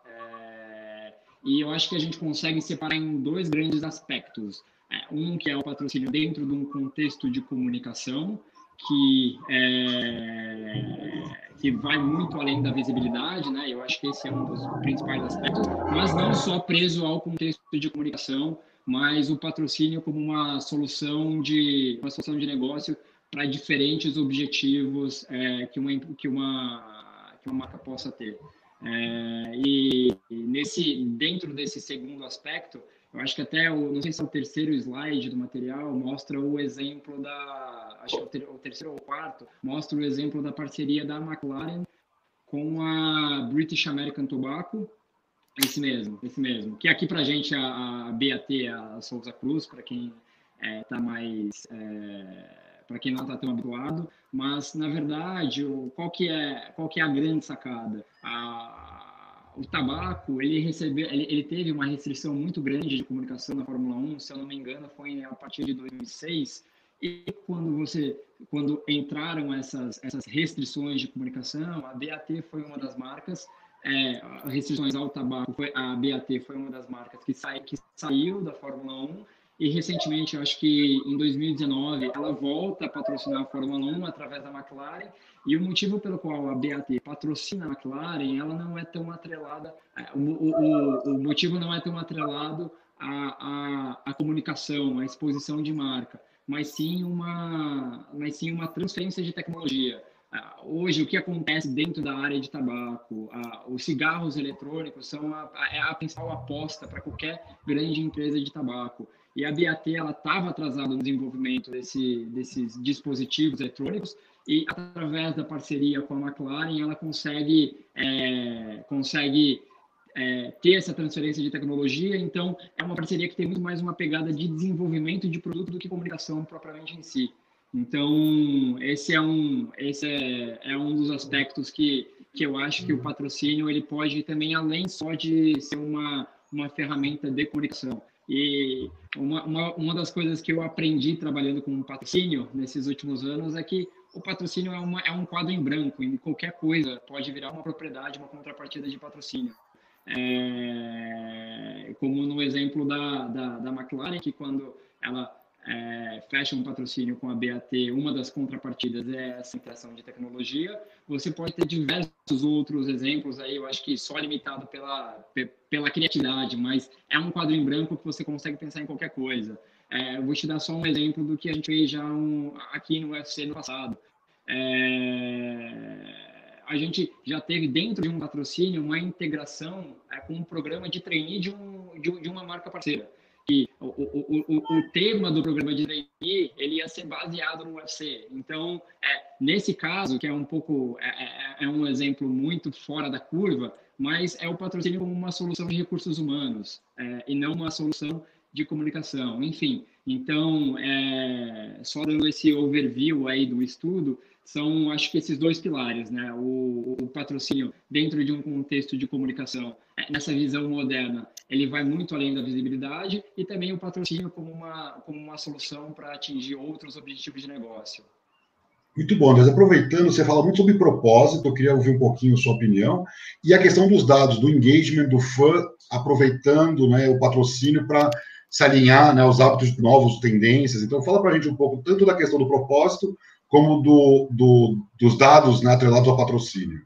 E eu acho que a gente consegue separar em dois grandes aspectos. É, um que é o patrocínio dentro de um contexto de comunicação, que, é, que vai muito além da visibilidade, né? Eu acho que esse é um dos principais aspectos, mas não só preso ao contexto de comunicação, mas o patrocínio como uma solução de uma solução de negócio para diferentes objetivos é, que, uma, que, uma, que uma marca possa ter. É, e nesse, dentro desse segundo aspecto, eu acho que até o, não sei se é o terceiro slide do material mostra o exemplo da, acho que é o, ter, o terceiro ou quarto, mostra o exemplo da parceria da McLaren com a British American Tobacco, esse mesmo, esse mesmo. Que aqui para gente a, a BAT, a Souza Cruz, para quem está é, tá mais é, para quem não está tão habituado, mas na verdade, o, qual que é qual que é a grande sacada? A, o tabaco, ele recebeu, ele, ele, teve uma restrição muito grande de comunicação na Fórmula 1, se eu não me engano, foi a partir de 2006. E quando você, quando entraram essas essas restrições de comunicação, a BAT foi uma das marcas é, restrições ao tabaco, foi, a BAT foi uma das marcas que, sai, que saiu da Fórmula 1 e recentemente, acho que em 2019, ela volta a patrocinar a Fórmula 1 através da McLaren. E o motivo pelo qual a BAT patrocina a McLaren, ela não é tão atrelada, é, o, o, o motivo não é tão atrelado à, à, à comunicação, à exposição de marca, mas sim uma, mas sim uma transferência de tecnologia. Ah, hoje, o que acontece dentro da área de tabaco, os cigarros eletrônicos são a, a, é a principal aposta para qualquer grande empresa de tabaco. E a BAT estava atrasada no desenvolvimento desse, desses dispositivos eletrônicos e através da parceria com a McLaren ela consegue é, consegue é, ter essa transferência de tecnologia. Então é uma parceria que tem muito mais uma pegada de desenvolvimento de produto do que comunicação propriamente em si. Então esse é um esse é, é um dos aspectos que que eu acho que o patrocínio ele pode também além só de ser uma uma ferramenta de comunicação e uma, uma, uma das coisas que eu aprendi trabalhando com patrocínio nesses últimos anos é que o patrocínio é, uma, é um quadro em branco, e qualquer coisa pode virar uma propriedade, uma contrapartida de patrocínio. É, como no exemplo da, da, da McLaren, que quando ela é, fecha um patrocínio com a BAT, uma das contrapartidas é essa impressão de tecnologia. Você pode ter diversos outros exemplos aí, eu acho que só limitado pela, pela criatividade, mas é um quadro em branco que você consegue pensar em qualquer coisa. É, eu vou te dar só um exemplo do que a gente fez já um, aqui no UFC no passado. É, a gente já teve dentro de um patrocínio uma integração é, com um programa de trainee de, um, de, de uma marca parceira que o, o, o, o tema do programa de trainee ele ia ser baseado no UFC. Então, é, nesse caso, que é um pouco é, é, é, um exemplo muito fora da curva, mas é o patrocínio como uma solução de recursos humanos é, e não uma solução de comunicação. Enfim, então, é, só dando esse overview aí do estudo, são, acho que esses dois pilares, né? O, o patrocínio dentro de um contexto de comunicação, é, nessa visão moderna, ele vai muito além da visibilidade e também o patrocínio como uma, como uma solução para atingir outros objetivos de negócio. Muito bom, Andrés. Aproveitando, você fala muito sobre propósito, eu queria ouvir um pouquinho a sua opinião, e a questão dos dados, do engagement do fã, aproveitando né, o patrocínio para se alinhar né, aos hábitos novos, tendências. Então, fala para a gente um pouco tanto da questão do propósito, como do, do dos dados né, atrelados ao patrocínio.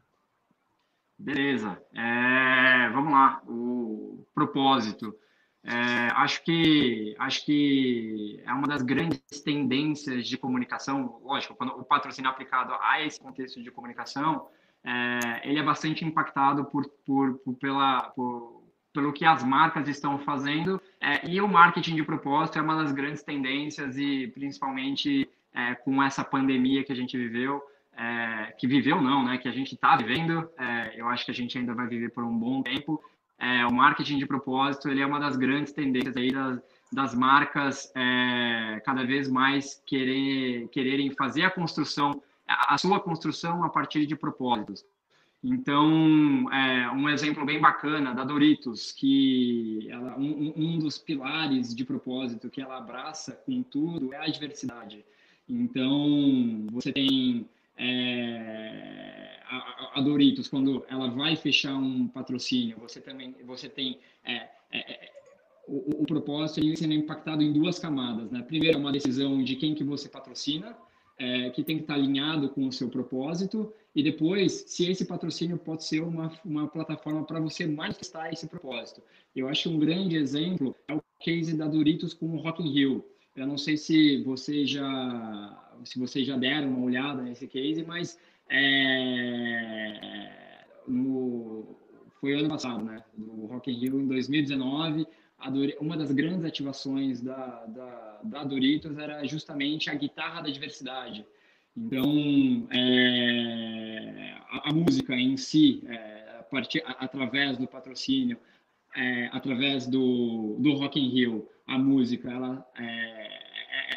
Beleza. É, vamos lá. O propósito. É, acho que acho que é uma das grandes tendências de comunicação. Lógico, quando o patrocínio aplicado a esse contexto de comunicação, é, ele é bastante impactado por, por, por pela por, pelo que as marcas estão fazendo é, e o marketing de propósito é uma das grandes tendências e principalmente é, com essa pandemia que a gente viveu, é, que viveu não, né? Que a gente está vivendo. É, eu acho que a gente ainda vai viver por um bom tempo é, o marketing de propósito ele é uma das grandes tendências aí das, das marcas é, cada vez mais querer, quererem fazer a construção, a sua construção a partir de propósitos. Então, é, um exemplo bem bacana da Doritos, que ela, um, um, dos pilares de propósito que ela abraça com tudo é a diversidade. Então, você tem é, a, a, Doritos, quando ela vai fechar um patrocínio, você também você tem é, é, é o, o, propósito ele sendo impactado em duas camadas. Né? Primeiro, é uma decisão de quem que você patrocina, é, que tem que estar alinhado com o seu propósito, e depois, se esse patrocínio pode ser uma, uma plataforma para você manifestar esse propósito. Eu acho um grande exemplo é o case da Doritos com o Rock in Rio. Eu não sei se vocês já se vocês já deram uma olhada nesse case, mas é, no, foi ano passado, né? Do Rock in Rio em 2019, uma das grandes ativações da, da, da Doritos era justamente a guitarra da diversidade. Então, é, a, a, música em si, é, a partir, a, através do patrocínio, é, através do, do Rock in Rio, a música, ela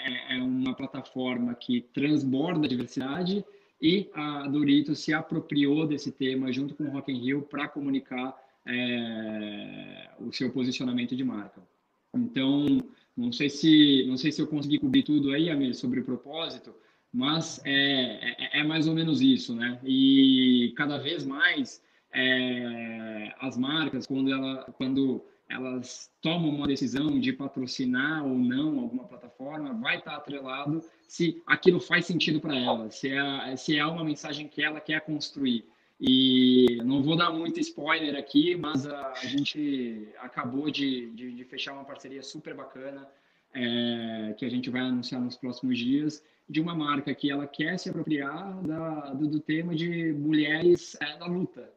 é, é, uma plataforma que transborda a diversidade e a Doritos se apropriou desse tema junto com o Rock in Rio para comunicar é, o seu posicionamento de marca. Então, não sei se não sei se eu consegui cobrir tudo aí, Amir, sobre o propósito, mas é, é, é mais ou menos isso, né? E cada vez mais é, as marcas, quando ela quando elas tomam uma decisão de patrocinar ou não alguma plataforma, vai estar atrelado se aquilo faz sentido para ela, se é, se é uma mensagem que ela quer construir. E não vou dar muito spoiler aqui, mas a, a gente acabou de, de, de, fechar uma parceria super bacana é, que a gente vai anunciar nos próximos dias de uma marca que ela quer se apropriar da, do, do tema de mulheres é, na luta.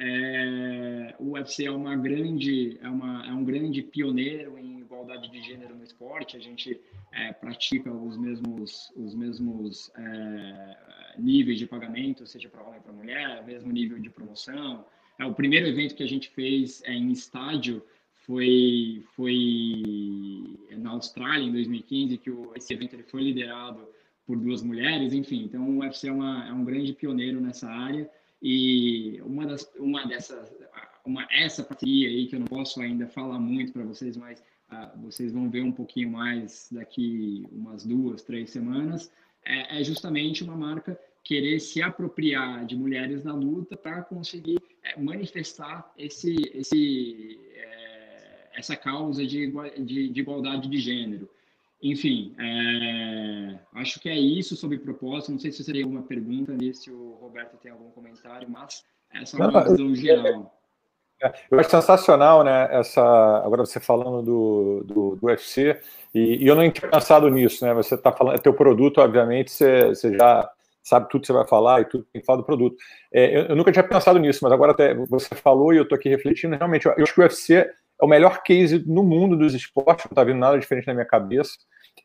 É, o UFC é uma grande, é, uma, é um grande pioneiro em igualdade de gênero no esporte. A gente é, pratica os mesmos, os mesmos é, níveis de pagamento, seja para homem ou para mulher, mesmo nível de promoção. É, o primeiro evento que a gente fez é, em estádio foi, foi na Austrália, em 2015, que o, esse evento ele foi liderado por duas mulheres. Enfim, então o UFC é, uma, é um grande pioneiro nessa área. E uma, das, uma dessas, uma, essa parceria aí, que eu não posso ainda falar muito para vocês, mas uh, vocês vão ver um pouquinho mais daqui umas duas, três semanas, é, é justamente uma marca querer se apropriar de mulheres na luta para conseguir é, manifestar esse, esse, é, essa causa de, de, de igualdade de gênero. Enfim, é, acho que é isso sobre propósito. Não sei se você tem alguma pergunta se o Roberto tem algum comentário, mas essa é uma visão geral. Eu acho sensacional, né? Essa, agora você falando do, do, do UFC, e, e, eu não tinha pensado nisso, né? Você está falando, é teu produto, obviamente, você, você já sabe tudo que você vai falar e tudo que falar do produto. É, eu, eu, nunca tinha pensado nisso, mas agora até você falou e eu estou aqui refletindo. Realmente, eu, eu acho que o UFC é o melhor case no mundo dos esportes, não está vindo nada diferente na minha cabeça,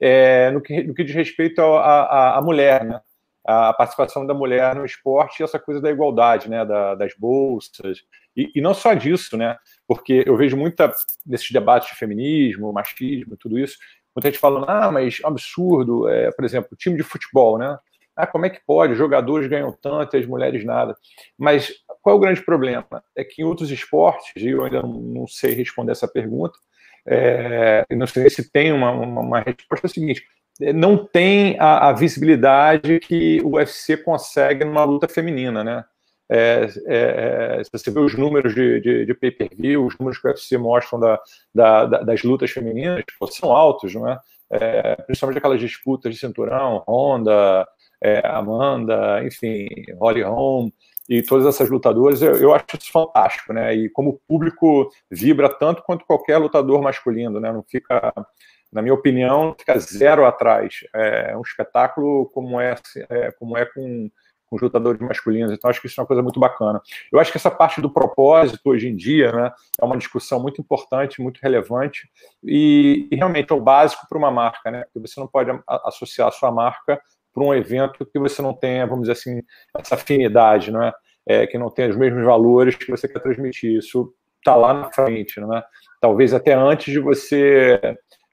é, no, que, no que diz respeito à mulher, né? a participação da mulher no esporte e essa coisa da igualdade, né, da, das bolsas, e, e, não só disso, né, porque eu vejo muita, nesses debates de feminismo, machismo, tudo isso, muita gente falando, ah, mas absurdo, é, por exemplo, time de futebol, né, ah, como é que pode, jogadores ganham tanto e as mulheres nada, mas qual é o grande problema? É que em outros esportes, e eu ainda não sei responder essa pergunta, é, não sei se tem uma, uma, uma resposta é seguinte: é, não tem a, a, visibilidade que o UFC consegue numa luta feminina, né? É, é, é se você vê os números de, de, de pay-per-view, os números que o UFC mostram da, da, da, das lutas femininas, são altos, não é? é? Principalmente aquelas disputas de cinturão, Honda, Amanda, enfim, Holly Holm, e todas essas lutadoras, eu, eu, acho isso fantástico, né? E como o público vibra tanto quanto qualquer lutador masculino, né? Não fica, na minha opinião, fica zero atrás. É um espetáculo como é, é como é com, com os lutadores masculinos. Então, acho que isso é uma coisa muito bacana. Eu acho que essa parte do propósito hoje em dia, né? É uma discussão muito importante, muito relevante e, e realmente é o básico para uma marca, né? Porque você não pode associar a sua marca para um evento que você não tenha, vamos dizer assim, essa afinidade, não é? que não tenha os mesmos valores que você quer transmitir. Isso está lá na frente, não é? Talvez até antes de você,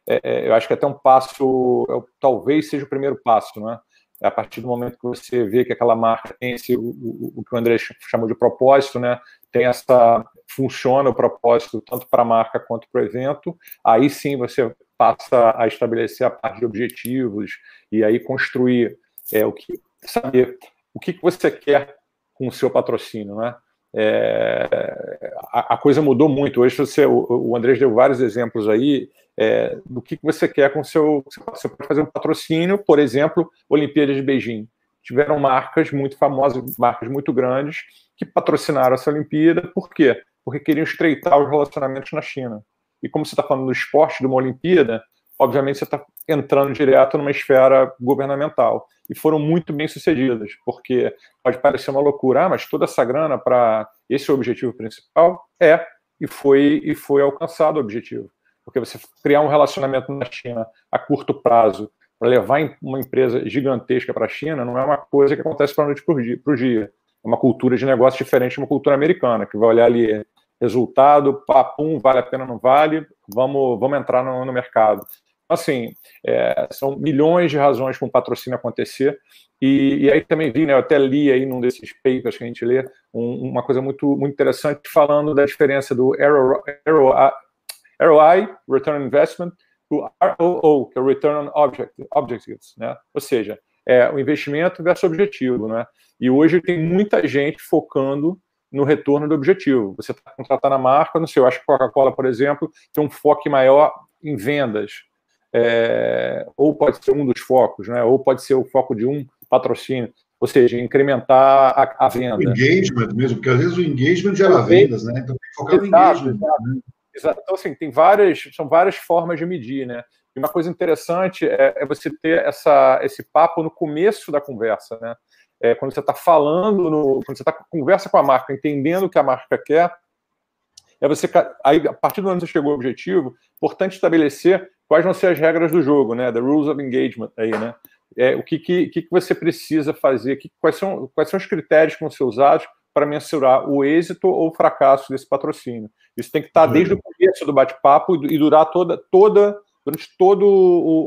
é, é eu acho que até um passo, é talvez seja o primeiro passo, não é? A partir do momento que você vê que aquela marca tem esse, o, o, que o André chamou de propósito, né? Tem essa funciona o propósito tanto para a marca quanto para o evento, aí sim você passa a estabelecer a parte de objetivos e aí construir é, o que saber o que, que você quer com o seu patrocínio, né? É, a, a, coisa mudou muito. Hoje você, o, o Andrés deu vários exemplos aí é, do que, você quer com o seu. Você pode fazer um patrocínio, por exemplo, Olimpíadas de Beijing. Tiveram marcas muito famosas, marcas muito grandes, que patrocinaram essa Olimpíada. Por quê? Porque queriam estreitar os relacionamentos na China. E como você está falando do esporte, de uma Olimpíada, obviamente você está entrando direto numa esfera governamental. E foram muito bem sucedidas, porque pode parecer uma loucura, ah, mas toda essa grana para esse é objetivo principal? É, e foi, e foi alcançado o objetivo. Porque você criar um relacionamento na China a curto prazo para levar uma empresa gigantesca para a China não é uma coisa que acontece para noite para o dia, dia. É uma cultura de negócio diferente de uma cultura americana, que vai olhar ali resultado, papum, vale a pena, não vale, vamos, vamos entrar no, no mercado. Assim, é, são milhões de razões para um patrocínio acontecer. E, e, aí também vi, né, eu até li aí num desses papers que a gente lê, um, uma coisa muito, muito interessante falando da diferença do ROI, Return on Investment, do ROO, que é o Return on Object, Objectives, né? Ou seja, é o investimento versus objetivo, né? E hoje tem muita gente focando no retorno do objetivo. Você está contratando a marca, não sei, eu acho que Coca-Cola, por exemplo, tem um foco maior em vendas, é, ou pode ser um dos focos, né? ou pode ser o foco de um patrocínio, ou seja, incrementar a, a venda. O engagement mesmo, porque às vezes o engagement gera vendas, né? Então tem que focar no engagement. Exato. Né? Exato. Então, assim, tem várias, são várias formas de medir, né? E uma coisa interessante é, é você ter essa, esse papo no começo da conversa, né? É, quando você está falando, no, quando você está conversa com a marca, entendendo o que a marca quer, é você aí a partir do momento que você chegou ao objetivo, importante estabelecer quais vão ser as regras do jogo, né? The rules of engagement aí, né? É, o que, que, que você precisa fazer, que, quais, são, quais são os critérios que vão ser usados para mensurar o êxito ou o fracasso desse patrocínio. Isso tem que estar desde o começo do bate-papo e durar toda, toda, durante toda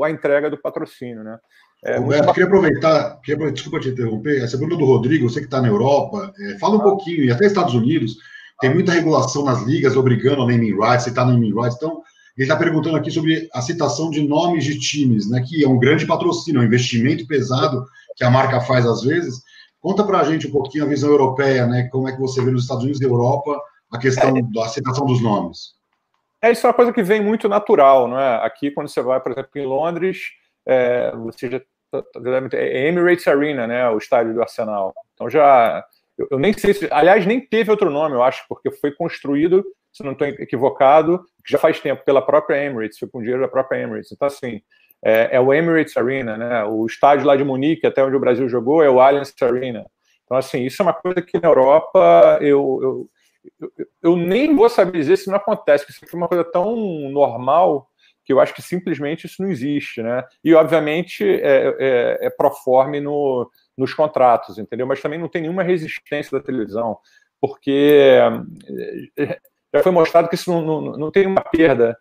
a entrega do patrocínio, né? É, Roberto, queria aproveitar, queria, desculpa te interromper, essa pergunta do Rodrigo, você que está na Europa, é, fala um ah. pouquinho, e até Estados Unidos, tem muita regulação nas ligas obrigando a naming rights, você está no naming rights, então ele está perguntando aqui sobre a citação de nomes de times, né, que é um grande patrocínio, um investimento pesado que a marca faz às vezes. Conta para a gente um pouquinho a visão europeia, né, como é que você vê nos Estados Unidos e Europa a questão é, da citação dos nomes. É, isso é uma coisa que vem muito natural, não é? Aqui, quando você vai, por exemplo, em Londres, é, você já é Emirates Arena, né, o estádio do Arsenal. Então já, eu, eu, nem sei se, aliás, nem teve outro nome, eu acho, porque foi construído, se não estou equivocado, já faz tempo pela própria Emirates, foi com dinheiro da própria Emirates. Então assim, é, é, o Emirates Arena, né, o estádio lá de Munique, até onde o Brasil jogou, é o Allianz Arena. Então assim, isso é uma coisa que na Europa eu, eu eu, eu nem vou saber dizer se não acontece, porque isso é uma coisa tão normal que eu acho que simplesmente isso não existe, né? E, obviamente, é, é, é proforme no, nos contratos, entendeu? Mas também não tem nenhuma resistência da televisão, porque é, já foi mostrado que isso não, não, não tem uma perda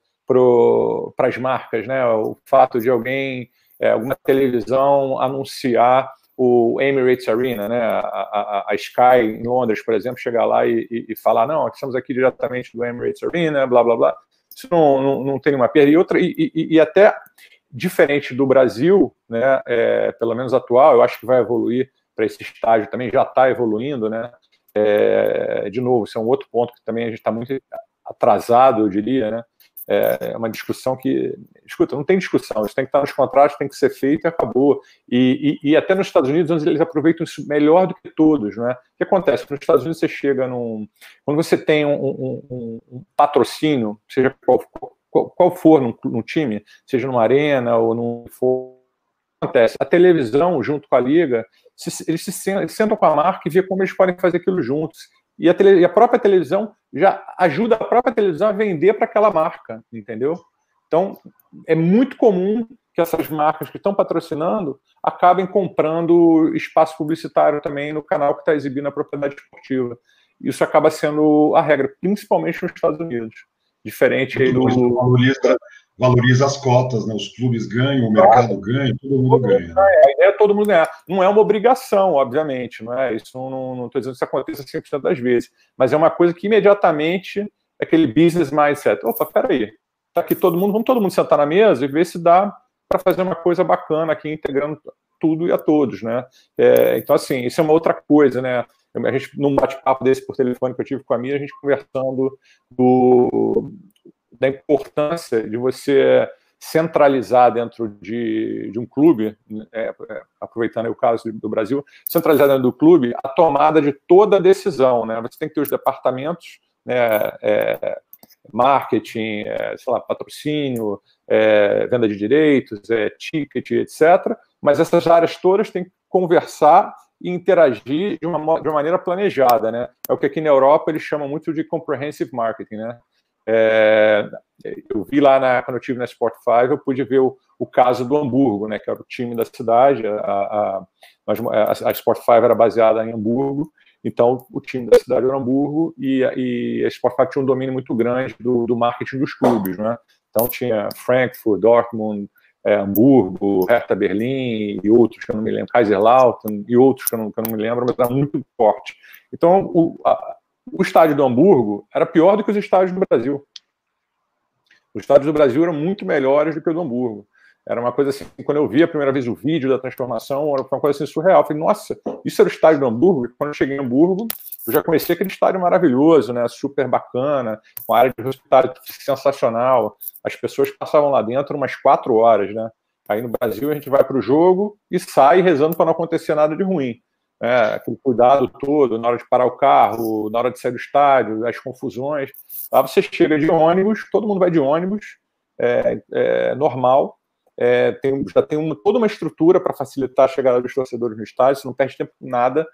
para as marcas, né? O fato de alguém, é, alguma televisão anunciar o Emirates Arena, né? A, a, a, Sky em Londres, por exemplo, chegar lá e, e, e falar, não, estamos aqui diretamente do Emirates Arena, blá blá blá. Isso não, não, não tem nenhuma perda. E, outra, e, e até diferente do Brasil, né, é, pelo menos atual, eu acho que vai evoluir para esse estágio também, já está evoluindo, né? É, de novo, isso é um outro ponto que também a gente está muito atrasado, eu diria, né? é, é uma discussão que. Escuta, não tem discussão, isso tem que estar nos contratos, tem que ser feito e acabou. E, e, e até nos Estados Unidos, eles aproveitam isso melhor do que todos. Né? O que acontece? Nos Estados Unidos, você chega num. Quando você tem um, um, um patrocínio, seja qual, qual, qual for num, num, time, seja numa arena ou num. For, acontece? A televisão, junto com a liga, se, eles se sentam, com a marca e vê como eles podem fazer aquilo juntos. E a, tele, e a própria televisão já ajuda a própria televisão a vender para aquela marca, entendeu? Então, é muito comum que essas marcas que estão patrocinando acabem comprando espaço publicitário também no canal que está exibindo a propriedade esportiva. Isso acaba sendo a regra, principalmente nos Estados Unidos. Diferente aí do. Valoriza, as cotas, né? Os clubes ganham, o mercado ganha, todo mundo ganha. a ideia é todo mundo ganhar. Não é uma obrigação, obviamente, não é? Isso não estou dizendo que isso aconteça 100% das vezes, mas é uma coisa que imediatamente é aquele business mindset. Opa, peraí, tá aqui todo mundo, vamos todo mundo sentar na mesa e ver se dá para fazer uma coisa bacana aqui, integrando tudo e a todos, né? É, então, assim, isso é uma outra coisa, né? A gente, num bate-papo desse por telefone que eu tive com a minha, a gente conversando do, da importância de você centralizar dentro de, de um clube, é, é, aproveitando o caso do Brasil, centralizar dentro do clube a tomada de toda a decisão. Né? Você tem que ter os departamentos, né, é, marketing, é, sei lá, patrocínio, é, venda de direitos, é, ticket, etc. Mas essas áreas todas têm que conversar e interagir de uma, de uma maneira planejada. Né? É o que aqui na Europa eles chamam muito de comprehensive marketing. Né? É, eu vi lá na, quando eu estive na 5, eu pude ver o, o, caso do Hamburgo, né, que era o time da cidade. A, a, a, Sport 5 era baseada em Hamburgo, então o time da cidade era Hamburgo e, e a Sport 5 tinha um domínio muito grande do, do marketing dos clubes. Né? Então tinha Frankfurt, Dortmund, é, Hamburgo, Hertha Berlim e outros que eu não me lembro, Kaiserslautern e outros que eu não, que eu não me lembro, mas era muito forte. Então o, o estádio do Hamburgo era pior do que os estádios do Brasil. Os estádios do Brasil eram muito melhores do que o do Hamburgo. Era uma coisa assim, quando eu vi a primeira vez o vídeo da transformação, era uma coisa assim surreal. Eu falei, nossa, isso era o estádio do Hamburgo? Quando eu cheguei em Hamburgo, eu já conheci aquele estádio maravilhoso, né? Super bacana, com área de hospital sensacional. As pessoas passavam lá dentro umas quatro horas, né? Aí no Brasil a gente vai para o jogo e sai rezando para não acontecer nada de ruim né, aquele cuidado todo na hora de parar o carro, na hora de sair do estádio, as confusões. Lá você chega de ônibus, todo mundo vai de ônibus, é, é normal, é, tem, já tem uma, toda uma estrutura para facilitar a chegada dos torcedores no estádio, você não perde tempo com nada,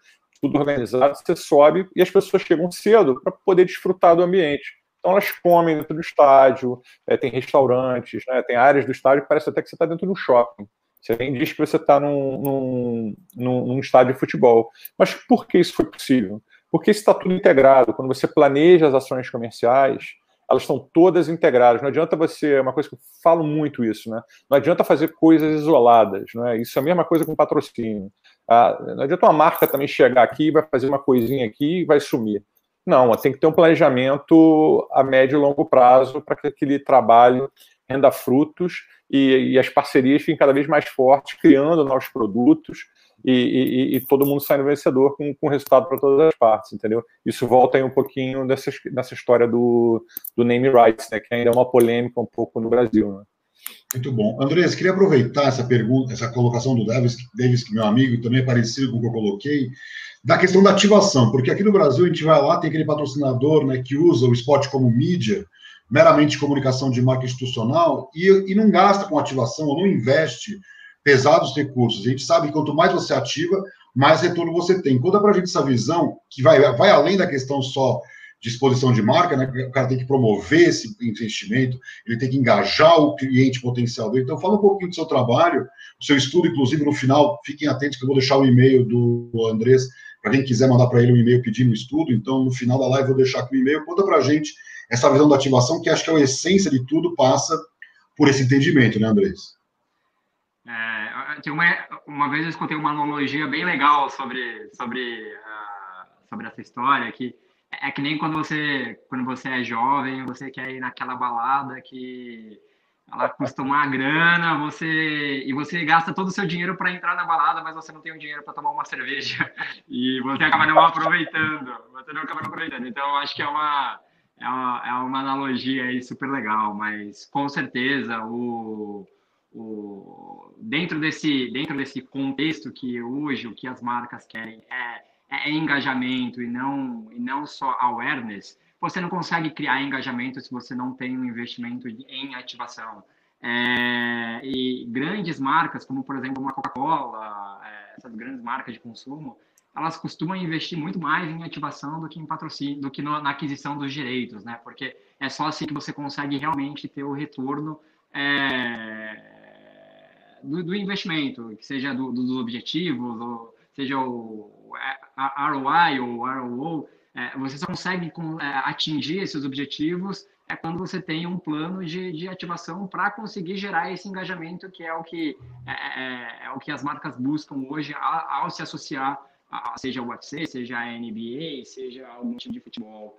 tudo organizado, você sobe e as pessoas chegam cedo para poder desfrutar do ambiente. Então elas comem dentro do estádio, é, tem restaurantes, né, tem áreas do estádio que parece até que você está dentro de um shopping. Você nem diz que você está num, num, num, estádio de futebol. Mas por que isso foi possível? Porque isso está tudo integrado. Quando você planeja as ações comerciais, elas estão todas integradas. Não adianta você, é uma coisa que eu falo muito isso, né? Não adianta fazer coisas isoladas, não é? Isso é a mesma coisa com patrocínio. Ah, não adianta uma marca também chegar aqui, vai fazer uma coisinha aqui e vai sumir. Não, tem que ter um planejamento a médio e longo prazo para que aquele trabalho renda frutos e, e, as parcerias fiquem cada vez mais fortes, criando novos produtos e, e, e todo mundo saindo vencedor com, com resultado para todas as partes, entendeu? Isso volta aí um pouquinho dessa, dessa história do, do name rights, né, que ainda é uma polêmica um pouco no Brasil, né? Muito bom. Andrés, queria aproveitar essa pergunta, essa colocação do Davis, Davis, que meu amigo também é parecido com o que eu coloquei, da questão da ativação, porque aqui no Brasil a gente vai lá, tem aquele patrocinador né, que usa o esporte como mídia, meramente comunicação de marca institucional e, e não gasta com ativação ou não investe pesados recursos. A gente sabe que quanto mais você ativa, mais retorno você tem. Conta para a gente essa visão que vai, vai além da questão só de exposição de marca, né? O cara tem que promover esse investimento, ele tem que engajar o cliente potencial dele. Então, fala um pouquinho do seu trabalho, o seu estudo, inclusive no final, fiquem atentos que eu vou deixar o e-mail do Andrés para quem quiser mandar para ele um e-mail pedindo estudo. Então, no final da live, eu vou deixar com o e-mail. Conta para a gente essa visão da ativação, que acho que é a essência de tudo, passa por esse entendimento, né, Andrés? É, uma, uma vez eu escutei uma analogia bem legal sobre, sobre, uh, sobre essa história, que é que nem quando você, quando você é jovem, você quer ir naquela balada que ela custa uma grana, você e você gasta todo o seu dinheiro para entrar na balada, mas você não tem o dinheiro para tomar uma cerveja e você acaba não aproveitando, você não acaba aproveitando. Então acho que é uma é uma, é uma analogia aí super legal, mas com certeza o, o, dentro, desse, dentro desse contexto que hoje o que as marcas querem é, é engajamento e não, e não só awareness, você não consegue criar engajamento se você não tem um investimento em ativação. É, e grandes marcas, como por exemplo uma Coca-Cola, é, essas grandes marcas de consumo, elas costumam investir muito mais em ativação do que em patrocínio, do que no, na aquisição dos direitos, né? Porque é só assim que você consegue realmente ter o retorno é, do, do, investimento, que seja do, dos objetivos, ou seja o ROI ou ROO, é, você só consegue com, é, atingir esses objetivos é quando você tem um plano de, de ativação para conseguir gerar esse engajamento que é o que é, é, é o que as marcas buscam hoje ao, ao se associar seja o UFC, seja a NBA, seja algum time de futebol.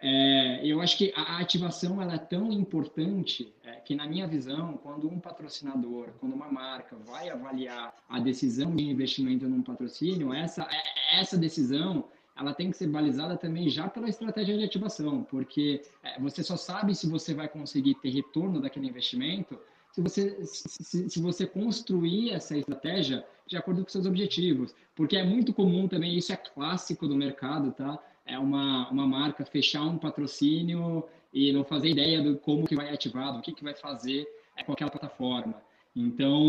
É, eu acho que a ativação ela é tão importante é, que, na minha visão, quando um patrocinador, quando uma marca vai avaliar a decisão de investimento num patrocínio, essa, é, essa decisão ela tem que ser balizada também já pela estratégia de ativação, porque é, você só sabe se você vai conseguir ter retorno daquele investimento se você, se, se você construir essa estratégia de acordo com seus objetivos. Porque é muito comum também, isso é clássico do mercado, tá? É uma, uma marca fechar um patrocínio e não fazer ideia do como que vai ativar, do que, que vai fazer com aquela plataforma. Então,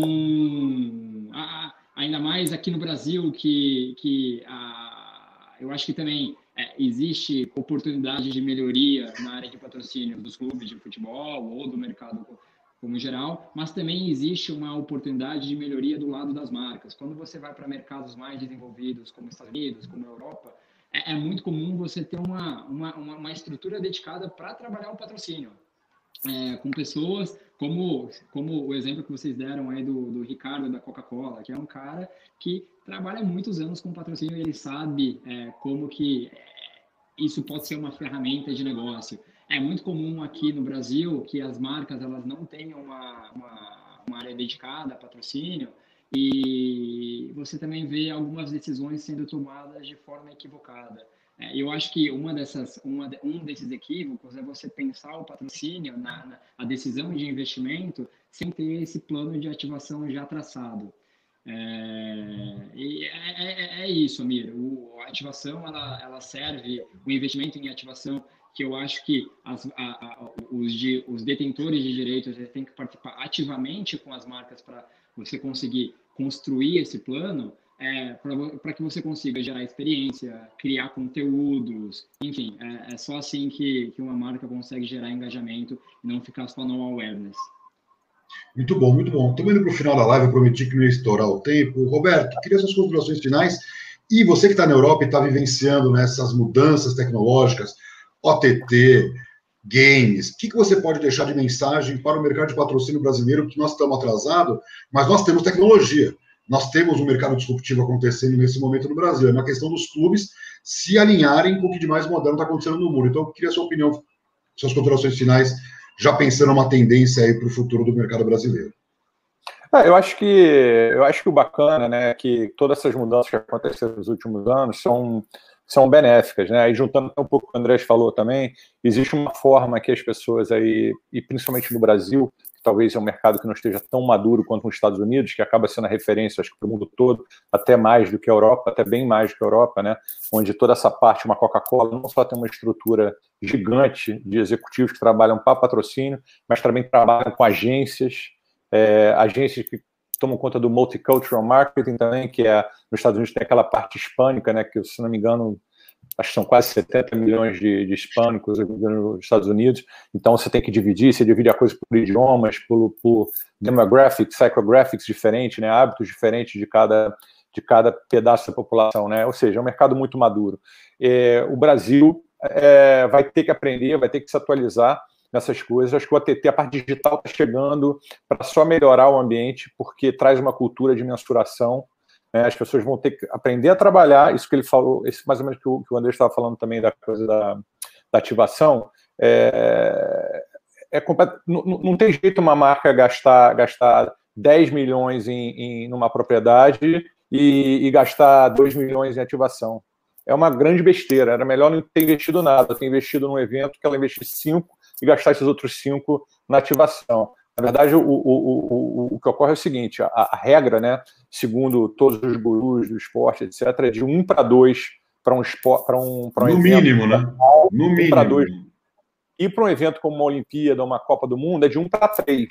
a, ainda mais aqui no Brasil, que, que a, eu acho que também é, existe oportunidade de melhoria na área de patrocínio dos clubes de futebol ou do mercado como geral, mas também existe uma oportunidade de melhoria do lado das marcas. Quando você vai para mercados mais desenvolvidos, como Estados Unidos, como Europa, é, é muito comum você ter uma, uma, uma estrutura dedicada para trabalhar o patrocínio. É, com pessoas como, como o exemplo que vocês deram aí do, do Ricardo da Coca-Cola, que é um cara que trabalha muitos anos com patrocínio e ele sabe é, como que é, isso pode ser uma ferramenta de negócio. É muito comum aqui no Brasil que as marcas elas não tenham uma, uma, uma área dedicada a patrocínio e você também vê algumas decisões sendo tomadas de forma equivocada. É, eu acho que uma dessas, uma, um desses equívocos é você pensar o patrocínio, na, na, a decisão de investimento, sem ter esse plano de ativação já traçado. É, é, é, é, isso, Amir. O, a ativação ela, ela serve, o investimento em ativação que eu acho que as, a, a, os, de, os, detentores de direitos têm que participar ativamente com as marcas para você conseguir construir esse plano, é, para que você consiga gerar experiência, criar conteúdos, enfim, é, é, só assim que, que uma marca consegue gerar engajamento e não ficar só no awareness. Muito bom, muito bom. Estamos indo para o final da live, eu prometi que não ia estourar o tempo. Roberto, queria suas considerações finais. E você que está na Europa e está vivenciando nessas né, mudanças tecnológicas, OTT, games. O que, que você pode deixar de mensagem para o mercado de patrocínio brasileiro que nós estamos atrasados, mas nós temos tecnologia. Nós temos um mercado disruptivo acontecendo nesse momento no Brasil. É uma questão dos clubes se alinharem com o que de mais moderno está acontecendo no mundo. Então, eu queria a sua opinião, suas considerações finais, já pensando uma tendência aí para o futuro do mercado brasileiro. É, eu acho que eu acho que o bacana, né, é que todas essas mudanças que aconteceram nos últimos anos são são benéficas, né? Aí juntando um pouco o que o Andrés falou também, existe uma forma que as pessoas aí, e principalmente no Brasil, que talvez é um mercado que não esteja tão maduro quanto nos Estados Unidos, que acaba sendo a referência, acho que para o mundo todo, até mais do que a Europa, até bem mais do que a Europa, né? Onde toda essa parte, uma Coca-Cola, não só tem uma estrutura gigante de executivos que trabalham para patrocínio, mas também trabalham com agências, é, agências que tomam conta do multicultural marketing também, que é nos Estados Unidos tem aquela parte hispânica, né, que se não me engano, acho que são quase 70 milhões de, de hispânicos nos Estados Unidos, então você tem que dividir, você divide a coisa por idiomas, por, por demographics, psychographics diferentes, né, hábitos diferentes de cada de cada pedaço da população, né? Ou seja, é um mercado muito maduro. É, o Brasil é, vai ter que aprender, vai ter que se atualizar nessas coisas. Acho que o ATT, a parte digital, está chegando para só melhorar o ambiente, porque traz uma cultura de mensuração. Né? As pessoas vão ter que aprender a trabalhar, isso que ele falou, esse mais ou menos que o, que o André estava falando também da coisa da, da ativação. É, é não, não, tem jeito uma marca gastar, gastar 10 milhões em, em numa propriedade e, e gastar 2 milhões em ativação. é uma grande besteira. Era melhor não ter investido nada, ter investido num evento que ela investisse cinco e gastar esses outros cinco na ativação. Na verdade, o, o, o, o que ocorre é o seguinte: a, a, regra, né, segundo todos os gurus do esporte, etc., é de um para dois para um esporte. Um, um no evento, mínimo, né? No um mínimo. Para dois. E para um evento como uma Olimpíada, uma Copa do Mundo, é de um para três.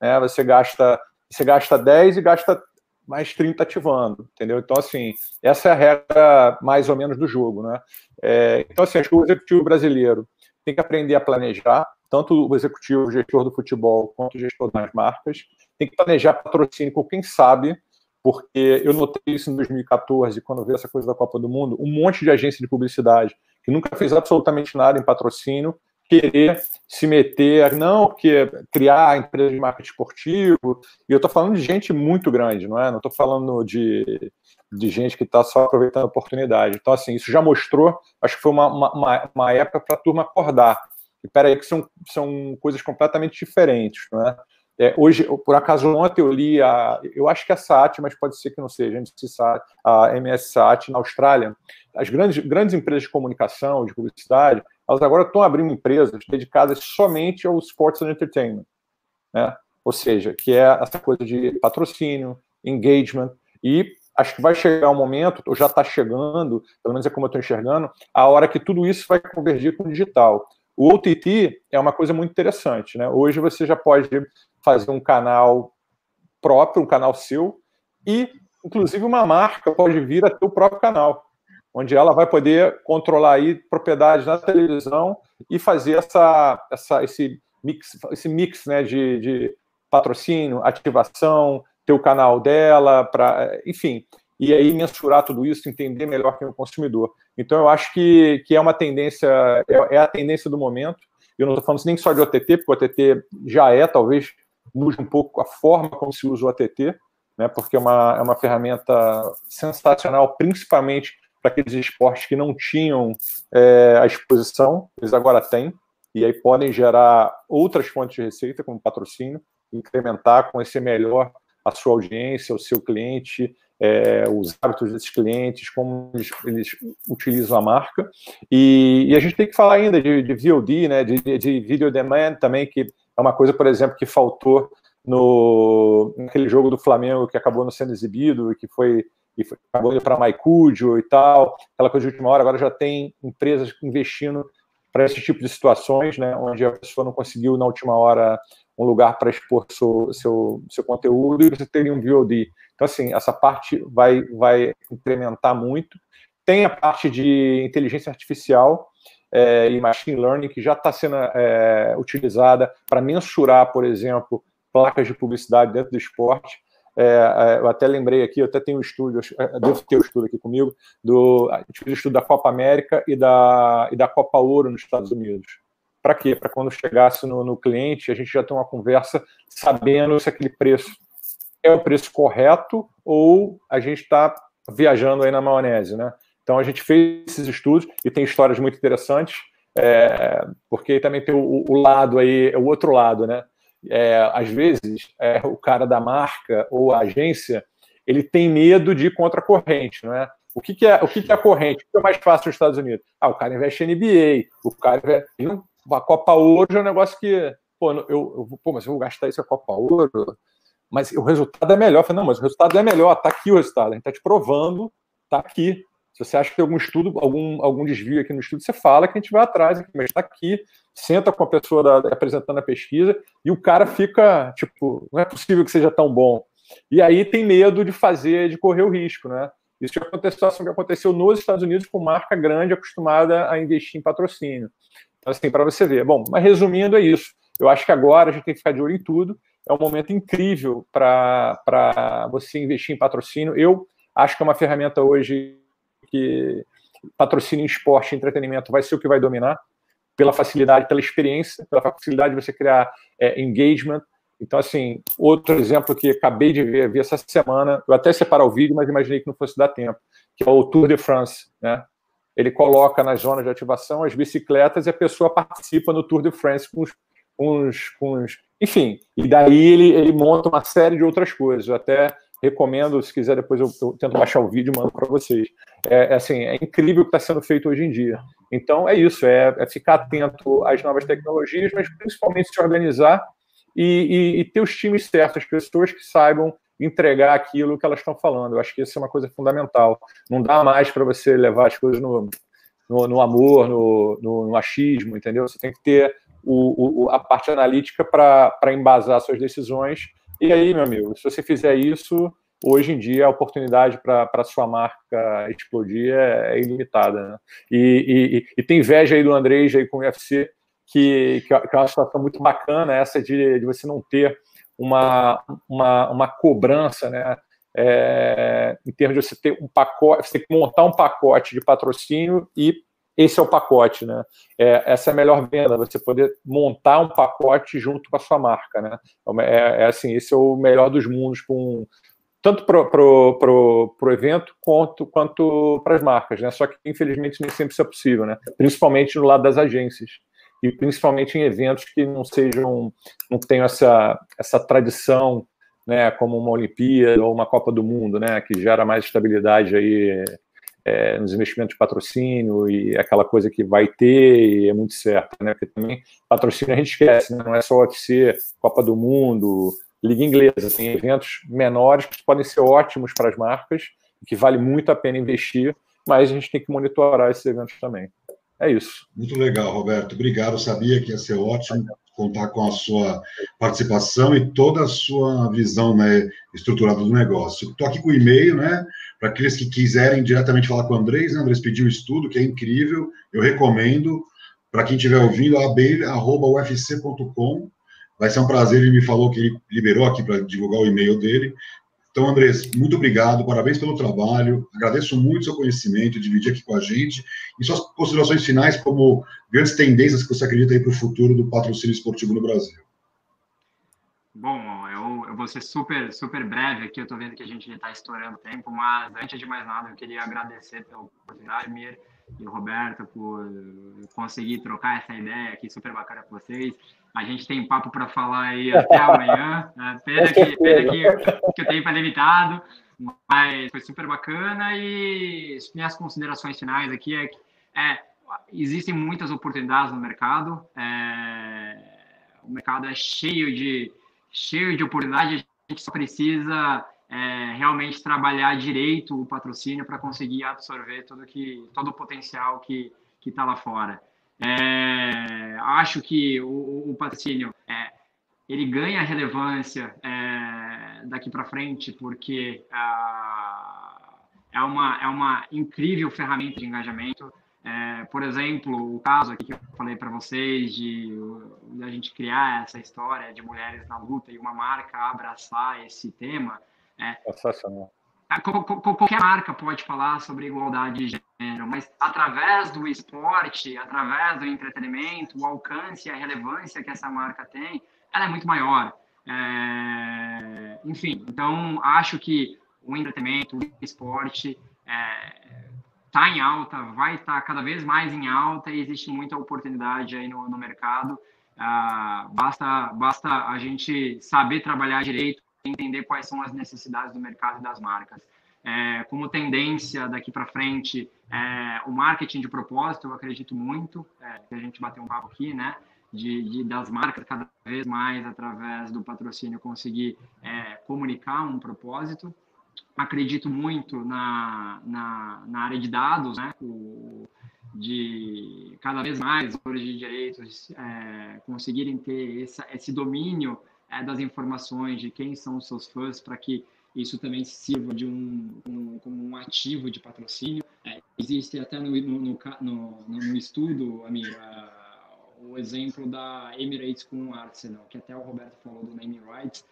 Né? Você gasta você gasta 10 e gasta mais 30 ativando, entendeu? Então, assim, essa é a regra mais ou menos do jogo, né? É, então, assim, acho que o executivo brasileiro tem que aprender a planejar, tanto o executivo, o gestor do futebol, quanto o gestor das marcas, tem que planejar patrocínio com quem sabe, porque eu notei isso em 2014, quando veio essa coisa da Copa do Mundo, um monte de agência de publicidade que nunca fez absolutamente nada em patrocínio, querer se meter, não, porque criar empresa de marketing esportivo, e eu estou falando de gente muito grande, não é? Não estou falando de, de gente que está só aproveitando a oportunidade. Então, assim, isso já mostrou, acho que foi uma, uma, uma época para a turma acordar. E peraí, que são, são coisas completamente diferentes, não é? É, hoje, por acaso, ontem eu li a. Eu acho que é a SAT, mas pode ser que não seja, a MS SAT na Austrália. As grandes, grandes empresas de comunicação, de publicidade, elas agora estão abrindo empresas dedicadas somente ao sports and entertainment, né? Ou seja, que é essa coisa de patrocínio, engagement, e acho que vai chegar um momento, ou já está chegando, pelo menos é como eu estou enxergando, a hora que tudo isso vai convergir com o digital. O OTT é uma coisa muito interessante, né? Hoje você já pode fazer um canal próprio, um canal seu, e inclusive uma marca pode vir a ter o próprio canal onde ela vai poder controlar aí propriedades na televisão e fazer essa, essa, esse mix, esse mix né, de, de patrocínio, ativação, ter o canal dela, para, enfim, e aí mensurar tudo isso, entender melhor quem é o consumidor. Então, eu acho que, que é uma tendência, é, é a tendência do momento. Eu não estou falando nem só de OTT, porque o OTT já é, talvez mude um pouco a forma como se usa o OTT, né, porque é uma, é uma ferramenta sensacional, principalmente para aqueles esportes que não tinham é, a exposição, eles agora têm, e aí podem gerar outras fontes de receita, como patrocínio, incrementar, conhecer melhor a sua audiência, o seu cliente, é, os hábitos desses clientes, como eles, eles utilizam a marca. E, e, a gente tem que falar ainda de, de VOD, né, de, de video demand também, que é uma coisa, por exemplo, que faltou no naquele jogo do Flamengo que acabou não sendo exibido e que foi e acabou indo para MyCudio e tal, aquela coisa de última hora, agora já tem empresas investindo para esse tipo de situações, né, onde a pessoa não conseguiu na última hora um lugar para expor seu, seu, seu conteúdo e você teria um VOD. Então, assim, essa parte vai, vai incrementar muito. Tem a parte de inteligência artificial é, e machine learning que já está sendo é, utilizada para mensurar, por exemplo, placas de publicidade dentro do esporte. É, é, eu até lembrei aqui, eu até tenho um estudo, devo ter um estudo aqui comigo, do, a gente fez um estudo da Copa América e da, e da Copa Ouro nos Estados Unidos. Para quê? Para quando chegasse no, no cliente, a gente já ter uma conversa sabendo se aquele preço é o preço correto ou a gente está viajando aí na maionese, né? Então a gente fez esses estudos e tem histórias muito interessantes, é, porque também tem o, o, lado aí, o outro lado, né? é, às vezes, é, o cara da marca ou a agência, ele tem medo de ir contra a corrente, não é? O que, que é o que, que, é a corrente? O que é mais fácil nos Estados Unidos? Ah, o cara investe em NBA, o cara investe... A Copa Ouro é um negócio que, pô, eu, eu, pô, mas eu vou gastar isso a Copa Ouro, mas o resultado é melhor. Eu falei, não, mas o resultado é melhor, tá aqui o resultado, a gente tá te provando, tá aqui. Se você acha que tem algum estudo, algum, algum desvio aqui no estudo, você fala que a gente vai atrás, mas está aqui, senta com a pessoa da, apresentando a pesquisa e o cara fica, tipo, não é possível que seja tão bom. E aí tem medo de fazer, de correr o risco, né? Isso já aconteceu, que aconteceu nos Estados Unidos com marca grande acostumada a investir em patrocínio. Então, assim, para você ver. Bom, mas resumindo, é isso. Eu acho que agora a gente tem que ficar de olho em tudo. É um momento incrível para você investir em patrocínio. Eu acho que é uma ferramenta hoje que patrocínio em esporte e entretenimento vai ser o que vai dominar, pela facilidade, pela experiência, pela facilidade de você criar é, engagement. Então, assim, outro exemplo que acabei de ver, vi essa semana, eu até separar o vídeo, mas imaginei que não fosse dar tempo, que é o Tour de France, né? Ele coloca nas zonas de ativação as bicicletas e a pessoa participa no Tour de France com os, com os enfim, e daí ele, ele monta uma série de outras coisas. Eu até recomendo, se quiser, depois eu, eu tento baixar o vídeo e mando para vocês. É, é, assim, é incrível o que está sendo feito hoje em dia. Então, é isso, é, é, ficar atento às novas tecnologias, mas principalmente se organizar e, e, e, ter os times certos, as pessoas que saibam entregar aquilo que elas estão falando. Eu acho que isso é uma coisa fundamental. Não dá mais para você levar as coisas no, no, no amor, no, no, no, achismo, entendeu? Você tem que ter o, o, a parte analítica para embasar suas decisões. E aí, meu amigo, se você fizer isso, hoje em dia a oportunidade para sua marca explodir é, é ilimitada. Né? E, e, e, tem inveja aí do Andrés aí com o UFC, que, que, é uma situação muito bacana, essa de, de você não ter uma, uma, uma cobrança, né? É, em termos de você ter um pacote, você tem que montar um pacote de patrocínio e esse é o pacote, né? É, essa é a melhor venda, você poder montar um pacote junto com a sua marca, né? É, é assim, esse é o melhor dos mundos com tanto para o evento quanto, quanto para as marcas, né? Só que infelizmente nem sempre isso é possível, né? Principalmente no lado das agências e principalmente em eventos que não sejam, não tenham essa, essa tradição, né, como uma Olimpíada ou uma Copa do Mundo, né, que gera mais estabilidade aí é, nos investimentos de patrocínio e aquela coisa que vai ter e é muito certa, né, porque também patrocínio a gente esquece, né, não é só UFC, Copa do Mundo, Liga Inglesa, tem eventos menores que podem ser ótimos para as marcas, que vale muito a pena investir, mas a gente tem que monitorar esses eventos também. É isso. Muito legal, Roberto. Obrigado. Sabia que ia ser ótimo contar com a sua participação e toda a sua visão né, estruturada do negócio. Estou aqui com o e-mail, né? Para aqueles que quiserem diretamente falar com o Andrés, né? Andrés pediu um estudo, que é incrível, eu recomendo. Para quem estiver ouvindo, abelha.ufc.com. Vai ser um prazer, ele me falou que ele liberou aqui para divulgar o e-mail dele. Então, Andrés, muito obrigado, parabéns pelo trabalho, agradeço muito seu conhecimento, dividir aqui com a gente, e suas considerações finais como grandes tendências que você acredita aí para o futuro do patrocínio esportivo no Brasil. Bom, eu, eu vou ser super, super breve aqui, eu estou vendo que a gente está estourando tempo, mas antes de mais nada, eu queria agradecer pela oportunidade, Mir, e o Roberto por conseguir trocar essa ideia aqui super bacana com vocês. A gente tem papo para falar aí até amanhã. Né? Pena, que, pena que, que o tempo é limitado, mas foi super bacana. E minhas considerações finais aqui é que é, existem muitas oportunidades no mercado. É, o mercado é cheio de, cheio de oportunidades. A gente só precisa é, realmente trabalhar direito o patrocínio para conseguir absorver todo, que, todo o potencial que está lá fora. É, acho que o, o patrocínio é, ele ganha relevância é, daqui para frente porque ah, é, uma, é uma incrível ferramenta de engajamento. É, por exemplo, o caso aqui que eu falei para vocês de, de, a gente criar essa história de mulheres na luta e uma marca abraçar esse tema. É, Sensacional. Qualquer marca pode falar sobre igualdade de gênero, mas através do esporte, através do entretenimento, o alcance e a relevância que essa marca tem, ela é muito maior. É... Enfim, então acho que o entretenimento, o esporte está é... em alta, vai estar tá cada vez mais em alta e existe muita oportunidade aí no, no mercado. Ah, basta, basta a gente saber trabalhar direito entender quais são as necessidades do mercado e das marcas. É, como tendência daqui para frente, é, o marketing de propósito, eu acredito muito, é, que a gente bateu um papo aqui, né? De, de, das marcas cada vez mais através do patrocínio conseguir é, comunicar um propósito. Acredito muito na, na, na área de dados, né? O, de cada vez mais os de direitos é, conseguirem ter essa, esse domínio é, das informações de quem são os seus fãs para que isso também sirva de um, um, como um ativo de patrocínio. É, existe até no, no, no, no estudo, Amira, o exemplo da Emirates com o Arsenal, que até o Roberto falou do naming rights.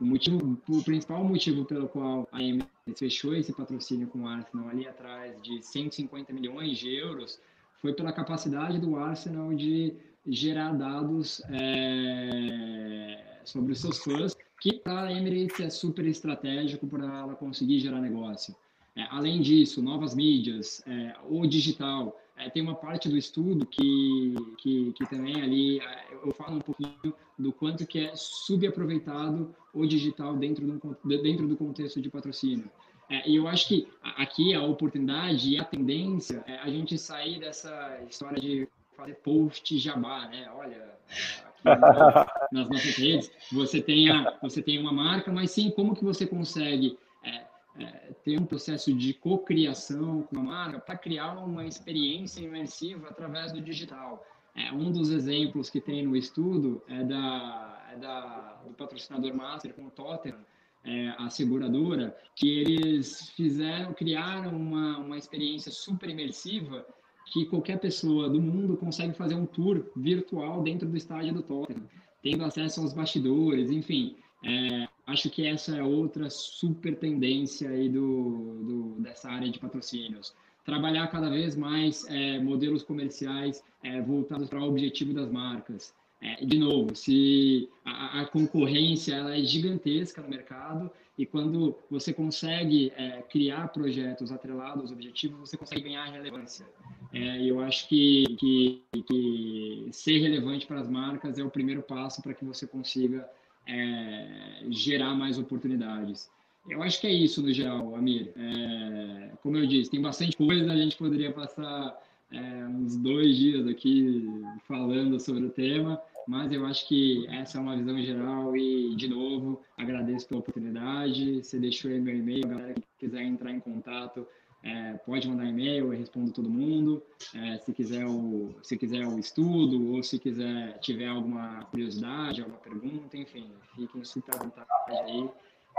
O, motivo, o principal motivo pelo qual a Emirates fechou esse patrocínio com o Arsenal ali atrás de 150 milhões de euros foi pela capacidade do Arsenal de gerar dados é, sobre os seus fãs, que para a Emirates é super estratégico para ela conseguir gerar negócio. É, além disso, novas mídias, é, o digital, é, tem uma parte do estudo que, que, que também ali é, eu falo um pouquinho do quanto que é subaproveitado o digital dentro do, dentro do contexto de patrocínio. É, e eu acho que aqui a oportunidade e a tendência é a gente sair dessa história de fazer post jabá, né? Olha, aqui nas nossas redes, você tem, a, você tem uma marca, mas sim como que você consegue é, é, ter um processo de cocriação com a marca para criar uma experiência imersiva através do digital. É, um dos exemplos que tem no estudo é, da, é da, do patrocinador master com o Tottenham, é, a seguradora, que eles fizeram, criaram uma, uma experiência super imersiva que qualquer pessoa do mundo consegue fazer um tour virtual dentro do estádio do Tottenham, tendo acesso aos bastidores, enfim. É, acho que essa é outra super tendência aí do, do dessa área de patrocínios. Trabalhar cada vez mais é, modelos comerciais é, voltados para o objetivo das marcas. É, de novo, se a, a, concorrência ela é gigantesca no mercado e quando você consegue é, criar projetos atrelados aos objetivos, você consegue ganhar relevância. É, eu acho que, que, que ser relevante para as marcas é o primeiro passo para que você consiga é, gerar mais oportunidades. Eu acho que é isso no geral, Amir. É, como eu disse, tem bastante coisa, a gente poderia passar é, uns dois dias aqui falando sobre o tema, mas eu acho que essa é uma visão geral e, de novo, agradeço pela oportunidade. Você deixou aí meu e-mail, a galera que quiser entrar em contato, é, pode mandar e-mail, eu respondo todo mundo. É, se quiser o se quiser o estudo ou se quiser tiver alguma curiosidade, alguma pergunta, enfim, fiquem super à vontade aí.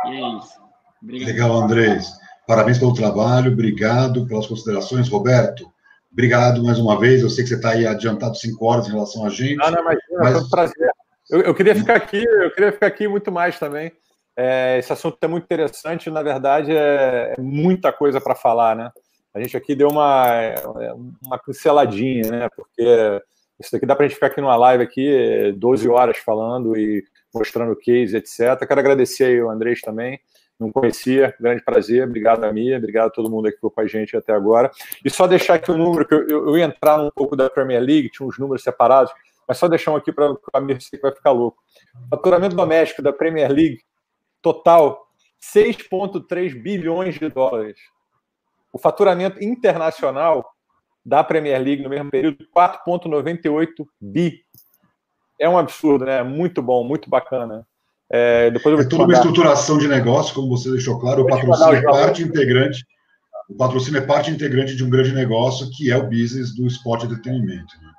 E é isso. Obrigado. Legal, Andrés. Parabéns pelo trabalho, obrigado pelas considerações, Roberto. Obrigado mais uma vez. Eu sei que você está aí adiantado cinco horas em relação a gente. Não, não, imagina, mas... foi um prazer. Eu, eu, queria ficar aqui, eu queria ficar aqui muito mais também. É, esse assunto é muito interessante, na verdade, é, é muita coisa para falar, né? A gente aqui deu uma, uma pinceladinha, né? Porque isso daqui dá para a gente ficar aqui numa live aqui 12 horas falando e mostrando case, etc. Quero agradecer aí o Andrés também não conhecia, grande prazer, obrigado a Mia, obrigado a todo mundo que ficou com a gente até agora. E só deixar aqui um número, que eu, eu, ia entrar um pouco da Premier League, tinha uns números separados, mas só deixar um aqui para a Mia que vai ficar louco. Faturamento doméstico da Premier League, total, 6,3 bilhões de dólares. O faturamento internacional da Premier League no mesmo período, 4,98 bi. É um absurdo, né? Muito bom, muito bacana. É, depois é toda uma estruturação de negócio, como você deixou claro, o patrocínio é parte integrante. O patrocínio é parte integrante de um grande negócio que é o business do esporte e entretenimento. Né?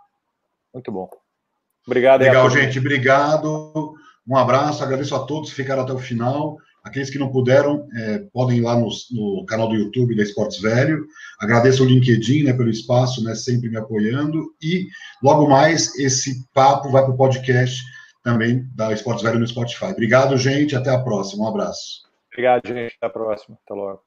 Muito bom. Obrigado. Legal, gente. Obrigado. Um abraço. Agradeço a todos que ficaram até o final. Aqueles que não puderam, é, podem ir lá no, no, canal do YouTube da Esportes Velho. Agradeço o LinkedIn né, pelo espaço, né, sempre me apoiando. E logo mais, esse papo vai para o podcast também da Esportes Velho no Spotify. Obrigado, gente. Até a próxima. Um abraço. Obrigado, gente. Até a próxima. Até logo.